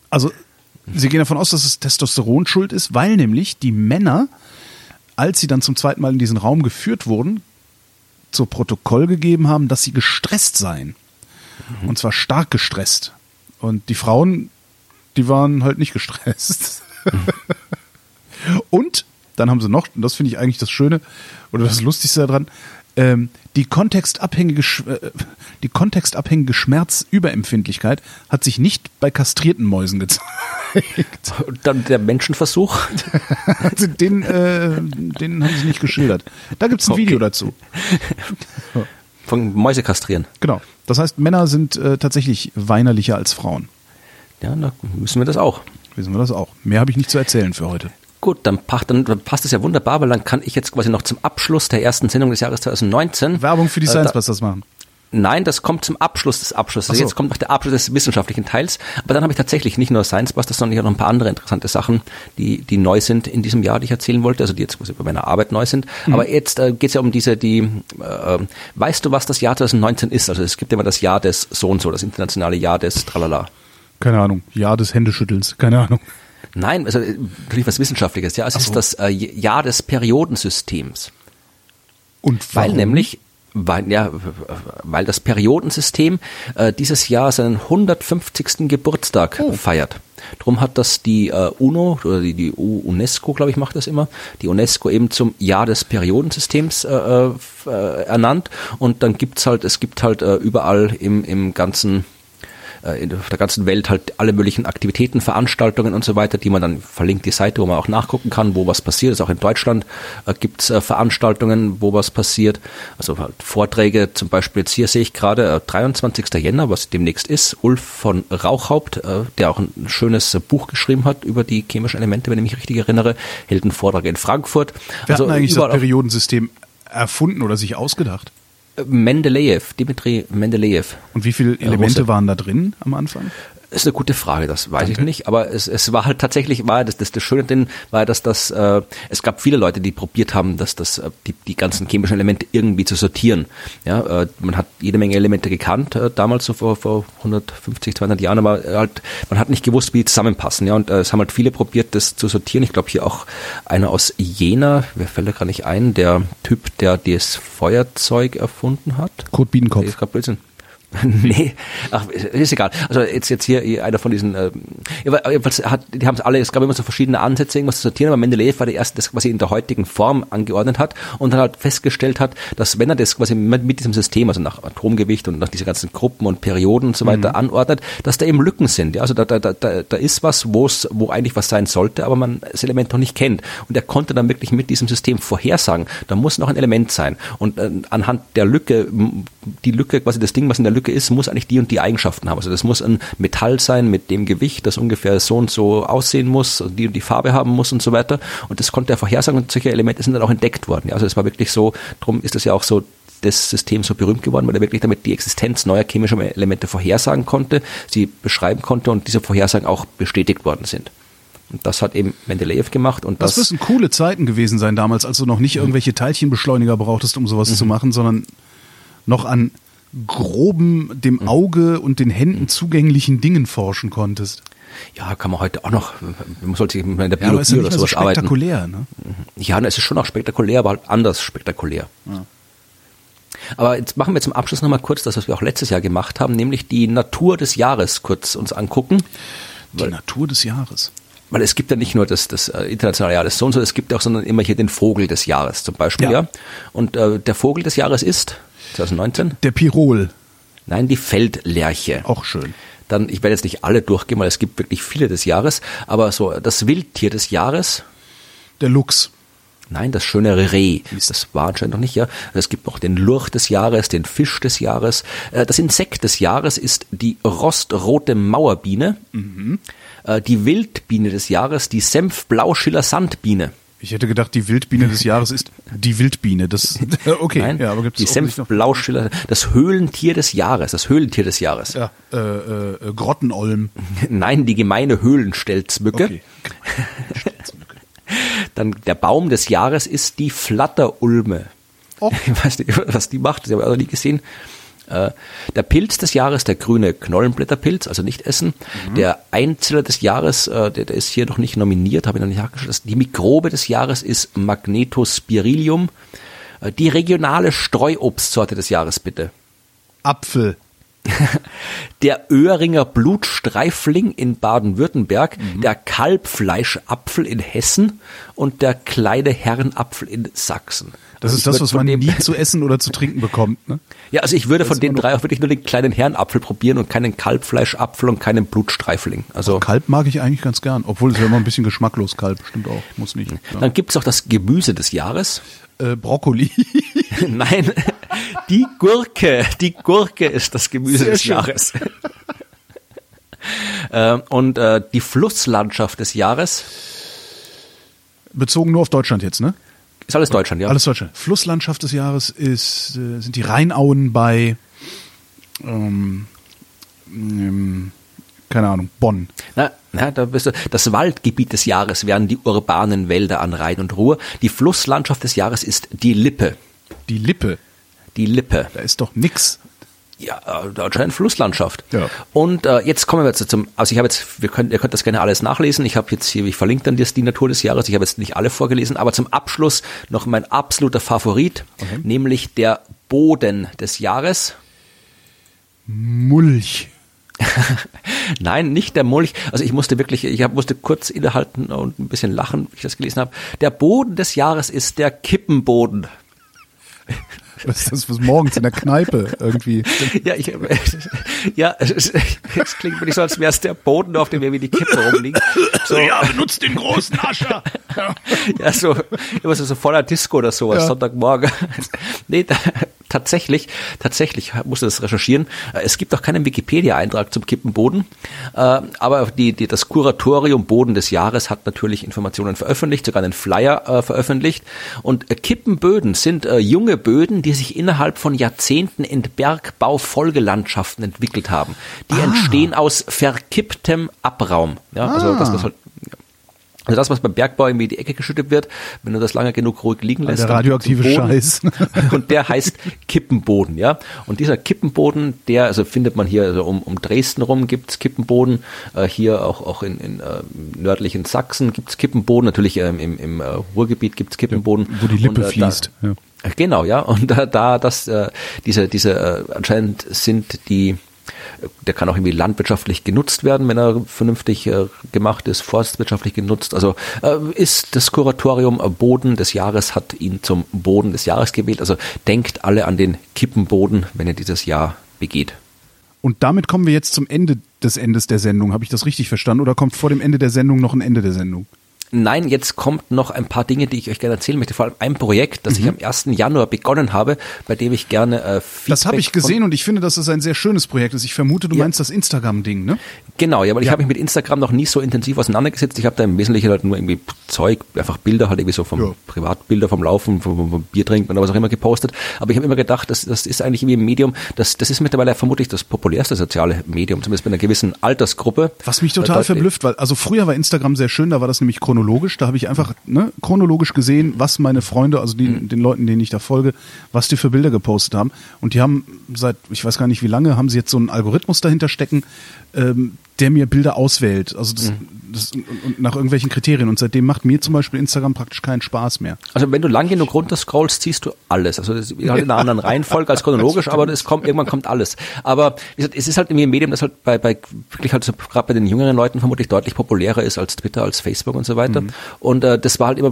also, sie gehen davon aus, dass es Testosteron schuld ist, weil nämlich die Männer, als sie dann zum zweiten Mal in diesen Raum geführt wurden, zu Protokoll gegeben haben, dass sie gestresst seien. Und zwar stark gestresst. Und die Frauen, die waren halt nicht gestresst. [LAUGHS] Und dann haben sie noch, und das finde ich eigentlich das Schöne oder das Lustigste daran, ähm, die kontextabhängige, äh, die kontextabhängige Schmerzüberempfindlichkeit hat sich nicht bei kastrierten Mäusen gezeigt. [LAUGHS] Und dann der Menschenversuch. [LAUGHS] Also den, äh, den haben sie nicht geschildert. Da gibt's ein Okay. Video dazu. [LAUGHS] Von Mäuse kastrieren. Genau. Das heißt, Männer sind äh, tatsächlich weinerlicher als Frauen. Ja, da müssen wir das auch. Wissen wir das auch. Mehr habe ich nicht zu erzählen für heute. Gut, dann, pa- dann passt es ja wunderbar, weil dann kann ich jetzt quasi noch zum Abschluss der ersten Sendung des Jahres 2019. Werbung für die Äh, Science Busters machen. Nein, das kommt zum Abschluss des Abschlusses. So. Jetzt kommt noch der Abschluss des wissenschaftlichen Teils. Aber dann habe ich tatsächlich nicht nur Science Busters, sondern ich habe noch ein paar andere interessante Sachen, die, die neu sind in diesem Jahr, die ich erzählen wollte, also die jetzt quasi bei meiner Arbeit neu sind. Mhm. Aber jetzt äh, geht es ja um diese, die, äh, weißt du, was das Jahr 2019 ist? Also es gibt immer das Jahr des so und so, das internationale Jahr des Tralala. Keine Ahnung. Ja des Händeschüttels. Keine Ahnung. Nein, also äh, natürlich was Wissenschaftliches. Ja, es so. ist das äh, Jahr des Periodensystems. Und Weil warum? nämlich, weil, ja, weil das Periodensystem äh, dieses Jahr seinen 150. Geburtstag Oh. feiert. Drum hat das die äh, UNO oder die, die UNESCO, glaube ich, macht das immer, die UNESCO eben zum Jahr des Periodensystems äh, äh, äh, ernannt. Und dann gibt's halt, es gibt halt äh, überall im, im ganzen äh, in der ganzen Welt halt alle möglichen Aktivitäten, Veranstaltungen und so weiter, die man dann verlinkt die Seite, wo man auch nachgucken kann, wo was passiert. Also auch in Deutschland äh, gibt's äh, Veranstaltungen, wo was passiert. Also halt Vorträge, zum Beispiel jetzt hier sehe ich gerade äh, 23. Jänner, was demnächst ist, Ulf von Rauchhaupt, äh, der auch ein schönes äh, Buch geschrieben hat über die chemischen Elemente, wenn ich mich richtig erinnere, hält einen Vortrag in Frankfurt. Wer hat denn eigentlich das auf- Periodensystem erfunden oder sich ausgedacht? Mendeleev, Dimitri Mendeleev. Und wie viele Elemente Russe. waren da drin am Anfang? Ist eine gute Frage, das weiß Danke. ich nicht, aber es, es war halt tatsächlich, war das, das, das Schöne drin, war, dass das, äh, es gab viele Leute, die probiert haben, dass das, äh, die, die ganzen chemischen Elemente irgendwie zu sortieren. Ja, äh, man hat jede Menge Elemente gekannt, äh, damals so vor, vor 150, 200 Jahren, aber halt, man hat nicht gewusst, wie die zusammenpassen. Ja, und äh, es haben halt viele probiert, das zu sortieren. Ich glaube, hier auch einer aus Jena, wer fällt da gerade nicht ein, der Typ, der das Feuerzeug erfunden hat. Kurt Biedenkopf. Blödsinn. [LAUGHS] nee, ach, ist egal. Also jetzt jetzt hier einer von diesen, äh, jedenfalls hat, die haben es alle, es gab immer so verschiedene Ansätze, irgendwas zu sortieren, aber Mendeleev war der erste, das quasi in der heutigen Form angeordnet hat und dann halt festgestellt hat, dass wenn er das quasi mit, mit diesem System, also nach Atomgewicht und nach diesen ganzen Gruppen und Perioden und so weiter anordnet, dass da eben Lücken sind. Ja? Also da, da, da, da ist was, wo eigentlich was sein sollte, aber man das Element noch nicht kennt. Und er konnte dann wirklich mit diesem System vorhersagen, da muss noch ein Element sein. Und äh, anhand der Lücke, die Lücke, quasi das Ding, was in der Lücke ist, muss eigentlich die und die Eigenschaften haben. Also das muss ein Metall sein mit dem Gewicht, das ungefähr so und so aussehen muss, und die und die Farbe haben muss und so weiter. Und das konnte er vorhersagen und solche Elemente sind dann auch entdeckt worden. Ja, also es war wirklich so, darum ist es ja auch so das System so berühmt geworden, weil er wirklich damit die Existenz neuer chemischer Elemente vorhersagen konnte, sie beschreiben konnte und diese Vorhersagen auch bestätigt worden sind. Und das hat eben Mendeleev gemacht und Das, das, müssen coole Zeiten gewesen sein damals, als du noch nicht irgendwelche Teilchenbeschleuniger brauchtest, um sowas zu machen, sondern noch an groben, dem Auge und den Händen zugänglichen Dingen forschen konntest. ja, kann man heute auch noch, man sollte sich in der Ja, aber ist ja Biologie nicht oder mehr so sowas arbeiten. spektakulär, ne? Ja, es ist schon auch spektakulär, aber halt anders spektakulär. Aber jetzt machen wir zum Abschluss nochmal kurz das, was wir auch letztes Jahr gemacht haben, nämlich die Natur des Jahres kurz uns angucken. Die Natur des Jahres. Weil es gibt ja nicht nur das, das äh, internationale Jahr des so und so, es gibt auch sondern immer hier den Vogel des Jahres zum Beispiel, Ja. ja. Und äh, der Vogel des Jahres ist 2019? Der Pirol, Nein, die Feldlerche. auch schön. Dann, ich werde jetzt nicht alle durchgehen, weil es gibt wirklich viele des Jahres, aber so das Wildtier des Jahres, Der Luchs. Nein, das schöne Reh. Das war anscheinend noch nicht, ja. Es gibt noch den Lurch des Jahres, den Fisch des Jahres. Äh, Das Insekt des Jahres ist die rostrote Mauerbiene. Äh, Die Wildbiene des Jahres, die Senfblauschiller Sandbiene. Ich hätte gedacht, die Wildbiene des Jahres ist die Wildbiene. Das, [LAUGHS] okay, Nein, ja, aber gibt's die Senfblauschiller, das Höhlentier des Jahres, das Höhlentier des Jahres. Ja, äh, äh, äh, Grottenolm. [LAUGHS] Nein, die gemeine Höhlenstelzmücke. Okay. [LAUGHS] Dann der Baum des Jahres ist die Flatterulme. Oh. Ich weiß nicht, was die macht, das habe ich auch noch nie gesehen. Äh, Der Pilz des Jahres, der grüne Knollenblätterpilz, also nicht essen. Mhm. Der Einzeller des Jahres, äh, der, der ist hier noch nicht nominiert, habe ich noch nicht nachgeschaut. Die Mikrobe des Jahres ist Magnetospirilium. Äh, Die regionale Streuobstsorte des Jahres, bitte. Apfel. [LAUGHS] Der Öhringer Blutstreifling in Baden-Württemberg, Mhm. der Kalbfleischapfel in Hessen und der kleine Herrenapfel in Sachsen. Das Also ist das, was man nie [LAUGHS] zu essen oder zu trinken bekommt. Ne? Ja, also ich würde von den drei auch wirklich nur den kleinen Herrenapfel probieren und keinen Kalbfleischapfel und keinen Blutstreifling. Also Kalb mag ich eigentlich ganz gern, obwohl es ja immer ein bisschen geschmacklos Kalb, stimmt auch, muss nicht. Ja. dann gibt's auch das Gemüse des Jahres. Äh, Brokkoli. [LAUGHS] Nein, die Gurke. Die Gurke ist das Gemüse Sehr des schön. Jahres. [LAUGHS] Ähm, und äh, die Flusslandschaft des Jahres Bezogen nur auf Deutschland jetzt, ne? Ist alles Deutschland, ja. Alles Deutschland. Flusslandschaft des Jahres ist, äh, sind die Rheinauen bei, ähm, ähm, keine Ahnung, Bonn. Na, na, da bist du. Das Waldgebiet des Jahres wären die urbanen Wälder an Rhein und Ruhr. Die Flusslandschaft des Jahres ist die Lippe. Die Lippe, Die Lippe. da ist doch nix. Ja, äh, anscheinend Flusslandschaft. Ja. Und äh, jetzt kommen wir jetzt zum, also ich habe jetzt, wir können, ihr könnt das gerne alles nachlesen. Ich habe jetzt hier, ich verlinke dann das, die Natur des Jahres. Ich habe jetzt nicht alle vorgelesen, aber zum Abschluss noch mein absoluter Favorit, nämlich der Boden des Jahres. Mulch. [LAUGHS] Nein, nicht der Mulch. Also ich musste wirklich, ich hab, musste kurz innehalten und ein bisschen lachen, wie ich das gelesen habe. Der Boden des Jahres ist der Kippenboden. Was ist das was morgens in der Kneipe irgendwie? Ja, ich, ja, es, es klingt wirklich so, als wäre es der Boden, auf dem irgendwie die Kippe rumliegt. So, Ja, benutzt den großen Ascher. ja, so, immer so, so voller Disco oder sowas, Ja. Sonntagmorgen. Nee, da, tatsächlich, tatsächlich musste das recherchieren. Äh, Es gibt auch keinen Wikipedia-Eintrag zum Kippenboden, äh, aber die, die, das Kuratorium Boden des Jahres hat natürlich Informationen veröffentlicht, sogar einen Flyer äh, veröffentlicht. Und äh, Kippenböden sind äh, junge Böden, die sich innerhalb von Jahrzehnten in Bergbau-Folgelandschaften entwickelt haben. Die entstehen aus verkipptem Abraum. Ja, also das, was halt also das, was beim Bergbau irgendwie in die Ecke geschüttet wird, wenn du das lange genug ruhig liegen lässt. Der radioaktive Boden. Scheiß. [LAUGHS] Und der heißt Kippenboden, ja. Und dieser Kippenboden, der, also findet man hier, also um, um Dresden rum gibt's Kippenboden, äh, hier auch, auch in, in äh, nördlichen Sachsen gibt's Kippenboden, natürlich ähm, im, im äh, Ruhrgebiet gibt's Kippenboden. Wo die Lippe Und, äh, fließt. Da, Ja. Äh, Genau, ja. Und da, da das, äh, diese, diese, äh, anscheinend sind die, äh, der kann auch irgendwie landwirtschaftlich genutzt werden, wenn er vernünftig äh, gemacht ist, forstwirtschaftlich genutzt. Also äh, ist das Kuratorium Boden des Jahres, hat ihn zum Boden des Jahres gewählt. Also denkt alle an den Kippenboden, wenn ihr dieses Jahr begeht. Und damit kommen wir jetzt zum Ende des Endes der Sendung. Habe ich das richtig verstanden? Oder kommt vor dem Ende der Sendung noch ein Ende der Sendung? Nein, jetzt kommt noch ein paar Dinge, die ich euch gerne erzählen möchte. Vor allem ein Projekt, das ich am 1. Januar begonnen habe, bei dem ich gerne äh, Feedback Das habe ich gesehen und ich finde, dass das ein sehr schönes Projekt ist. Ich vermute, du Ja. meinst das Instagram-Ding, ne? Genau, ja, weil ich Ja. habe mich mit Instagram noch nie so intensiv auseinandergesetzt. Ich habe da im Wesentlichen halt nur irgendwie Zeug, einfach Bilder halt irgendwie so vom Ja. Privatbilder vom Laufen, vom, vom, vom Bier trinken oder was auch immer gepostet. Aber ich habe immer gedacht, das, das ist eigentlich irgendwie ein Medium, das, das ist mittlerweile vermutlich das populärste soziale Medium, zumindest bei einer gewissen Altersgruppe. Was mich Äh, total dort- verblüfft, weil also früher war Instagram sehr schön, da war das nämlich chronologisch, da habe ich einfach ne, chronologisch gesehen, was meine Freunde, also die, den Leuten, denen ich da folge, was die für Bilder gepostet haben. Und die haben seit, ich weiß gar nicht wie lange, haben sie jetzt so einen Algorithmus dahinter stecken, ähm, der mir Bilder auswählt. Also das, das und, und nach irgendwelchen Kriterien. Und seitdem macht mir zum Beispiel Instagram praktisch keinen Spaß mehr. Also wenn du lang genug runterscrollst, siehst du alles. Also das ist halt in einer anderen Reihenfolge als chronologisch, aber es kommt, irgendwann kommt alles. Aber gesagt, es ist halt irgendwie ein Medium, das halt bei, bei wirklich halt so, gerade bei den jüngeren Leuten vermutlich deutlich populärer ist als Twitter, als Facebook und so weiter. Und äh, das war halt immer,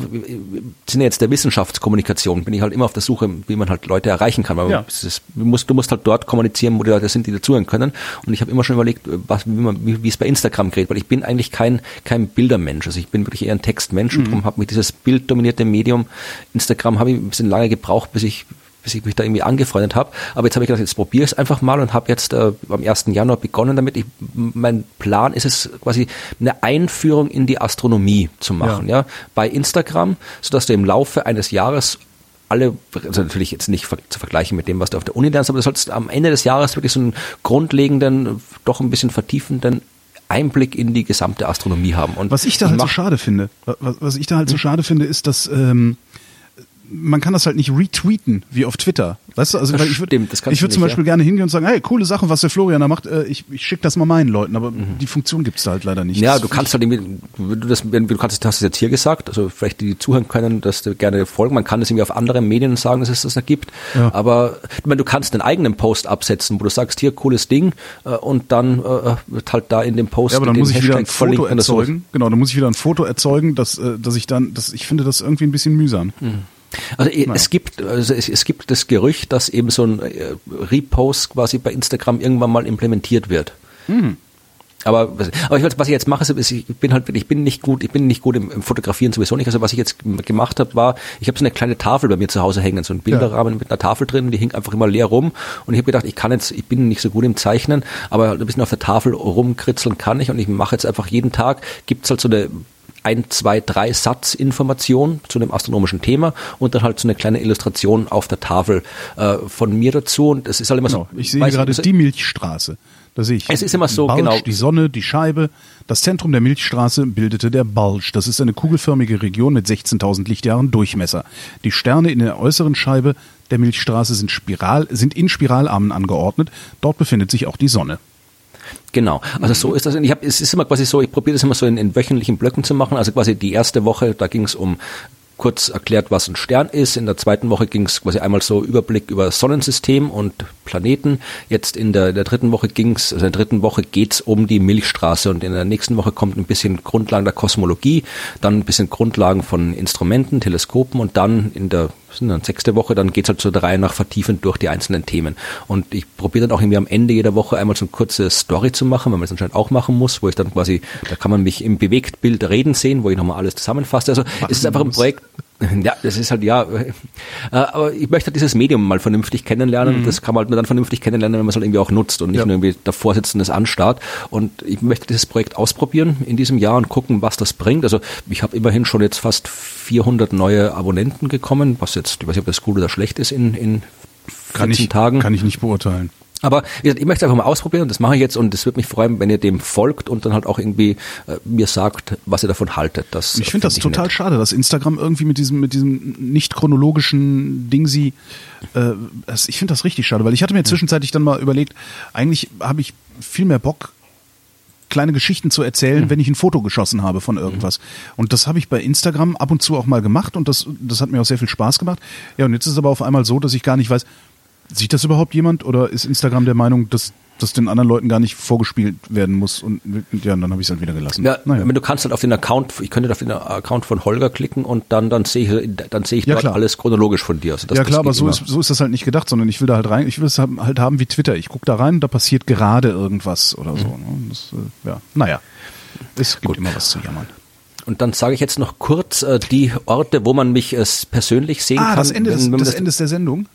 sind jetzt der Wissenschaftskommunikation, bin ich halt immer auf der Suche, wie man halt Leute erreichen kann. Weil Ja. ist, du, musst, du musst halt dort kommunizieren, wo die Leute sind, die dazuhören können. Und ich habe immer schon überlegt, was, wie, man, wie, wie es bei Instagram geht, weil ich bin eigentlich kein, kein Bildermensch. Also ich bin wirklich eher ein Textmensch und darum habe mich dieses bilddominierte Medium Instagram habe ich ein bisschen lange gebraucht, bis ich bis ich mich da irgendwie angefreundet habe. Aber jetzt habe ich gedacht, jetzt probiere ich es einfach mal und habe jetzt äh, am 1. Januar begonnen damit. Ich, mein Plan ist es quasi eine Einführung in die Astronomie zu machen, ja, ja bei Instagram, sodass du im Laufe eines Jahres alle, also natürlich jetzt nicht zu vergleichen mit dem, was du auf der Uni lernst, aber du sollst am Ende des Jahres wirklich so einen grundlegenden, doch ein bisschen vertiefenden Einblick in die gesamte Astronomie haben. Und was ich da halt so schade finde, was, was ich da halt so hm? schade finde, ist, dass ähm, man kann das halt nicht retweeten wie auf Twitter. Weißt du, also ich würde ich würde zum Beispiel ja. gerne hingehen und sagen, hey, coole Sache, was der Florian da macht, äh, ich, ich schicke das mal meinen Leuten, aber mhm. die Funktion gibt's da halt leider nicht. Ja, das du kannst halt irgendwie, du, das, du kannst, hast es jetzt hier gesagt, also vielleicht die zuhören können, dass du gerne folgen, man kann das irgendwie auf anderen Medien sagen, dass es das da gibt, ja. aber ich meine, du kannst einen eigenen Post absetzen, wo du sagst, hier, cooles Ding äh, und dann äh, wird halt da in dem Post Ja, aber dann muss ich Hashtag wieder ein Foto erzeugen, genau, dann muss ich wieder ein Foto erzeugen, dass, äh, dass ich dann, dass ich finde das irgendwie ein bisschen mühsam. Mhm. Also naja. es gibt also es, es, gibt das Gerücht, dass eben so ein äh, Repost quasi bei Instagram irgendwann mal implementiert wird. Mhm. Aber, aber ich, was ich jetzt mache, ist, ich bin halt, ich bin nicht gut, ich bin nicht gut im, im Fotografieren sowieso nicht. Also was ich jetzt gemacht habe, war, ich habe so eine kleine Tafel bei mir zu Hause hängen, so ein Bilderrahmen ja. mit einer Tafel drin, die hing einfach immer leer rum. Und ich habe gedacht, ich kann jetzt, ich bin nicht so gut im Zeichnen, aber ein bisschen auf der Tafel rumkritzeln kann ich. Und ich mache jetzt einfach jeden Tag, gibt's halt so eine ein, zwei, drei Satzinformationen zu einem astronomischen Thema und dann halt so eine kleine Illustration auf der Tafel äh, von mir dazu. Und es ist halt immer genau. so. Ich sehe gerade die Milchstraße. Da sehe ich. Es ist immer so, Balsch, genau. Die Sonne, die Scheibe. Das Zentrum der Milchstraße bildete der Balsch. Das ist eine kugelförmige Region mit 16.000 Lichtjahren Durchmesser. Die Sterne in der äußeren Scheibe der Milchstraße sind, Spiral, sind in Spiralarmen angeordnet. Dort befindet sich auch die Sonne. Genau, also so ist das. Ich hab, es ist immer quasi so, ich probiere das immer so in, in wöchentlichen Blöcken zu machen. Also quasi die erste Woche, da ging es um kurz erklärt, was ein Stern ist. In der zweiten Woche ging es quasi einmal so Überblick über Sonnensystem und Planeten. Jetzt in der, der dritten Woche ging es, also in der dritten Woche geht's um die Milchstraße und in der nächsten Woche kommt ein bisschen Grundlagen der Kosmologie, dann ein bisschen Grundlagen von Instrumenten, Teleskopen und dann in der dann sechste Woche, dann geht's halt zur Reihe nach vertiefend durch die einzelnen Themen. Und ich probiere dann auch irgendwie am Ende jeder Woche einmal so eine kurze Story zu machen, weil man das anscheinend auch machen muss, wo ich dann quasi, da kann man mich im Bewegtbild reden sehen, wo ich nochmal alles zusammenfasse. Also es ist einfach ein Projekt, [LAUGHS] ja, das ist halt, ja, [LAUGHS] äh, aber ich möchte dieses Medium mal vernünftig kennenlernen. Mhm. Das kann man halt nur dann vernünftig kennenlernen, wenn man es halt irgendwie auch nutzt und nicht ja. nur irgendwie davor sitzen, das anstarrt. Und ich möchte dieses Projekt ausprobieren in diesem Jahr und gucken, was das bringt. Also ich habe immerhin schon jetzt fast 400 neue Abonnenten gekommen, was jetzt, ich weiß nicht, ob das gut oder schlecht ist in, in 14 kann ich, Tagen. Kann ich nicht beurteilen. Aber wie gesagt, ich möchte es einfach mal ausprobieren und das mache ich jetzt und es würde mich freuen, wenn ihr dem folgt und dann halt auch irgendwie äh, mir sagt, was ihr davon haltet. Das ich finde das total nett. schade, dass Instagram irgendwie mit diesem mit diesem nicht chronologischen Ding sie äh, das, ich finde das richtig schade, weil ich hatte mir zwischenzeitlich dann mal überlegt, eigentlich habe ich viel mehr Bock kleine Geschichten zu erzählen, mhm. wenn ich ein Foto geschossen habe von irgendwas. Mhm. Und das habe ich bei Instagram ab und zu auch mal gemacht und das, das hat mir auch sehr viel Spaß gemacht. Ja, und jetzt ist es aber auf einmal so, dass ich gar nicht weiß, Sieht das überhaupt jemand oder ist Instagram der Meinung, dass das den anderen Leuten gar nicht vorgespielt werden muss und ja, dann habe ich es halt wieder gelassen. Ja, naja. du kannst halt auf den Account, ich könnte auf den Account von Holger klicken und dann dann sehe ich dann sehe ich ja, dort klar. alles chronologisch von dir. Also das, ja klar, aber so ist, so ist das halt nicht gedacht, sondern ich will da halt rein, ich will es halt haben wie Twitter. Ich gucke da rein, da passiert gerade irgendwas oder so. Mhm. Ne? Das, äh, ja, naja, es gibt Gut. immer was zu jammern. Und dann sage ich jetzt noch kurz äh, die Orte, wo man mich äh, persönlich sehen ah, kann. Das Ende, wenn, wenn das, das Ende der Sendung.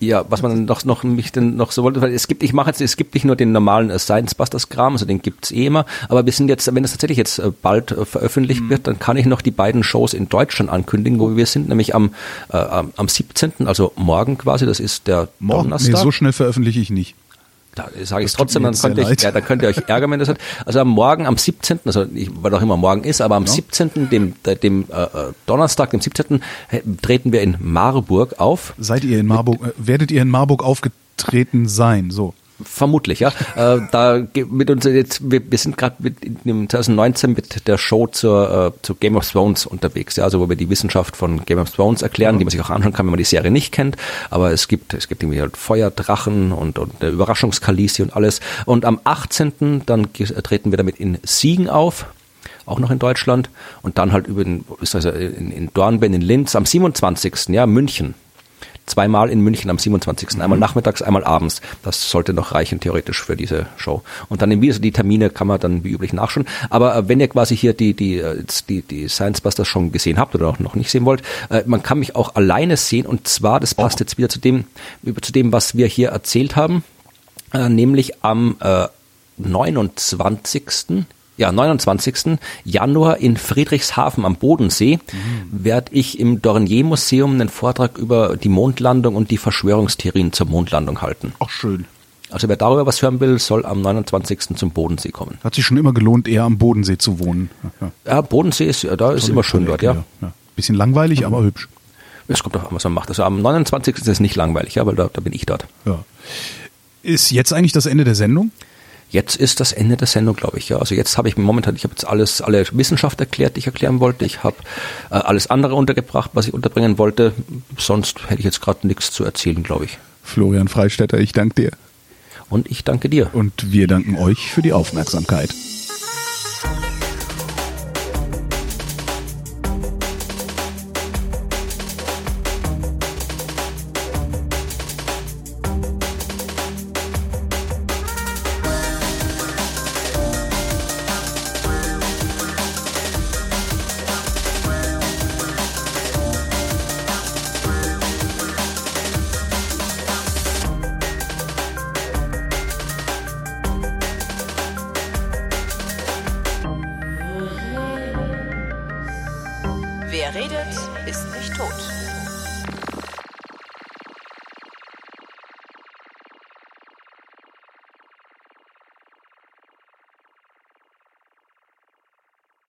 Ja, was man noch noch mich denn noch so wollte, weil es gibt, ich mache jetzt, es gibt nicht nur den normalen äh, Science Busters Kram, also den gibt's eh immer, aber wir sind jetzt, wenn das tatsächlich jetzt äh, bald äh, veröffentlicht mhm. wird, dann kann ich noch die beiden Shows in Deutschland ankündigen, wo wir sind, nämlich am äh, am 17., also morgen quasi, das ist der morgen, Donnerstag. Nee, so schnell veröffentliche ich nicht da sage ich es trotzdem, dann könnt, ihr, ja, dann könnt ihr euch ärgern, wenn das hat. Also am Morgen, am 17., also ich, weil auch immer morgen ist, aber am ja. 17., dem, dem äh, Donnerstag, dem 17., treten wir in Marburg auf. Seid ihr in Marburg, äh, werdet ihr in Marburg aufgetreten sein, so? Vermutlich, ja. äh, da mit uns jetzt, wir, wir sind gerade mit in 2019 mit der Show zur, äh, zu Game of Thrones unterwegs, ja, also wo wir die Wissenschaft von Game of Thrones erklären, mhm. die man sich auch anschauen kann, wenn man die Serie nicht kennt. Aber es gibt, es gibt irgendwie halt Feuerdrachen und, und der Überraschungskalisi und alles. Und am 18. dann treten wir damit in Siegen auf auch noch in Deutschland und dann halt über den, also in, in Dornbirn in Linz am 27. ja München zweimal in München am 27. Einmal nachmittags, einmal abends. Das sollte noch reichen, theoretisch, für diese Show. Und dann wieder die Termine kann man dann wie üblich nachschauen. Aber äh, wenn ihr quasi hier die, die, äh, die, die Science Busters schon gesehen habt oder noch nicht sehen wollt, äh, man kann mich auch alleine sehen. Und zwar, das passt oh. jetzt wieder zu dem, zu dem, was wir hier erzählt haben, äh, nämlich am äh, 29 ja, 29. Januar in Friedrichshafen am Bodensee mhm. werde ich im Dornier-Museum einen Vortrag über die Mondlandung und die Verschwörungstheorien zur Mondlandung halten. Ach, schön. Also wer darüber was hören will, soll am 29. zum Bodensee kommen. Hat sich schon immer gelohnt, eher am Bodensee zu wohnen. Ja, ja Bodensee ist, da ist immer schön dort, ja. ja. Bisschen langweilig, mhm. aber hübsch. Es kommt auch an, was man macht. Also am 29. ist es nicht langweilig, ja, weil da, da bin ich dort. Ja. Ist jetzt eigentlich das Ende der Sendung? Jetzt ist das Ende der Sendung, glaube ich. Ja, also jetzt habe ich momentan, ich habe jetzt alles, alle Wissenschaft erklärt, die ich erklären wollte. Ich habe äh, alles andere untergebracht, was ich unterbringen wollte. Sonst hätte ich jetzt gerade nichts zu erzählen, glaube ich. Florian Freistetter, ich danke dir. Und ich danke dir. Und wir danken euch für die Aufmerksamkeit.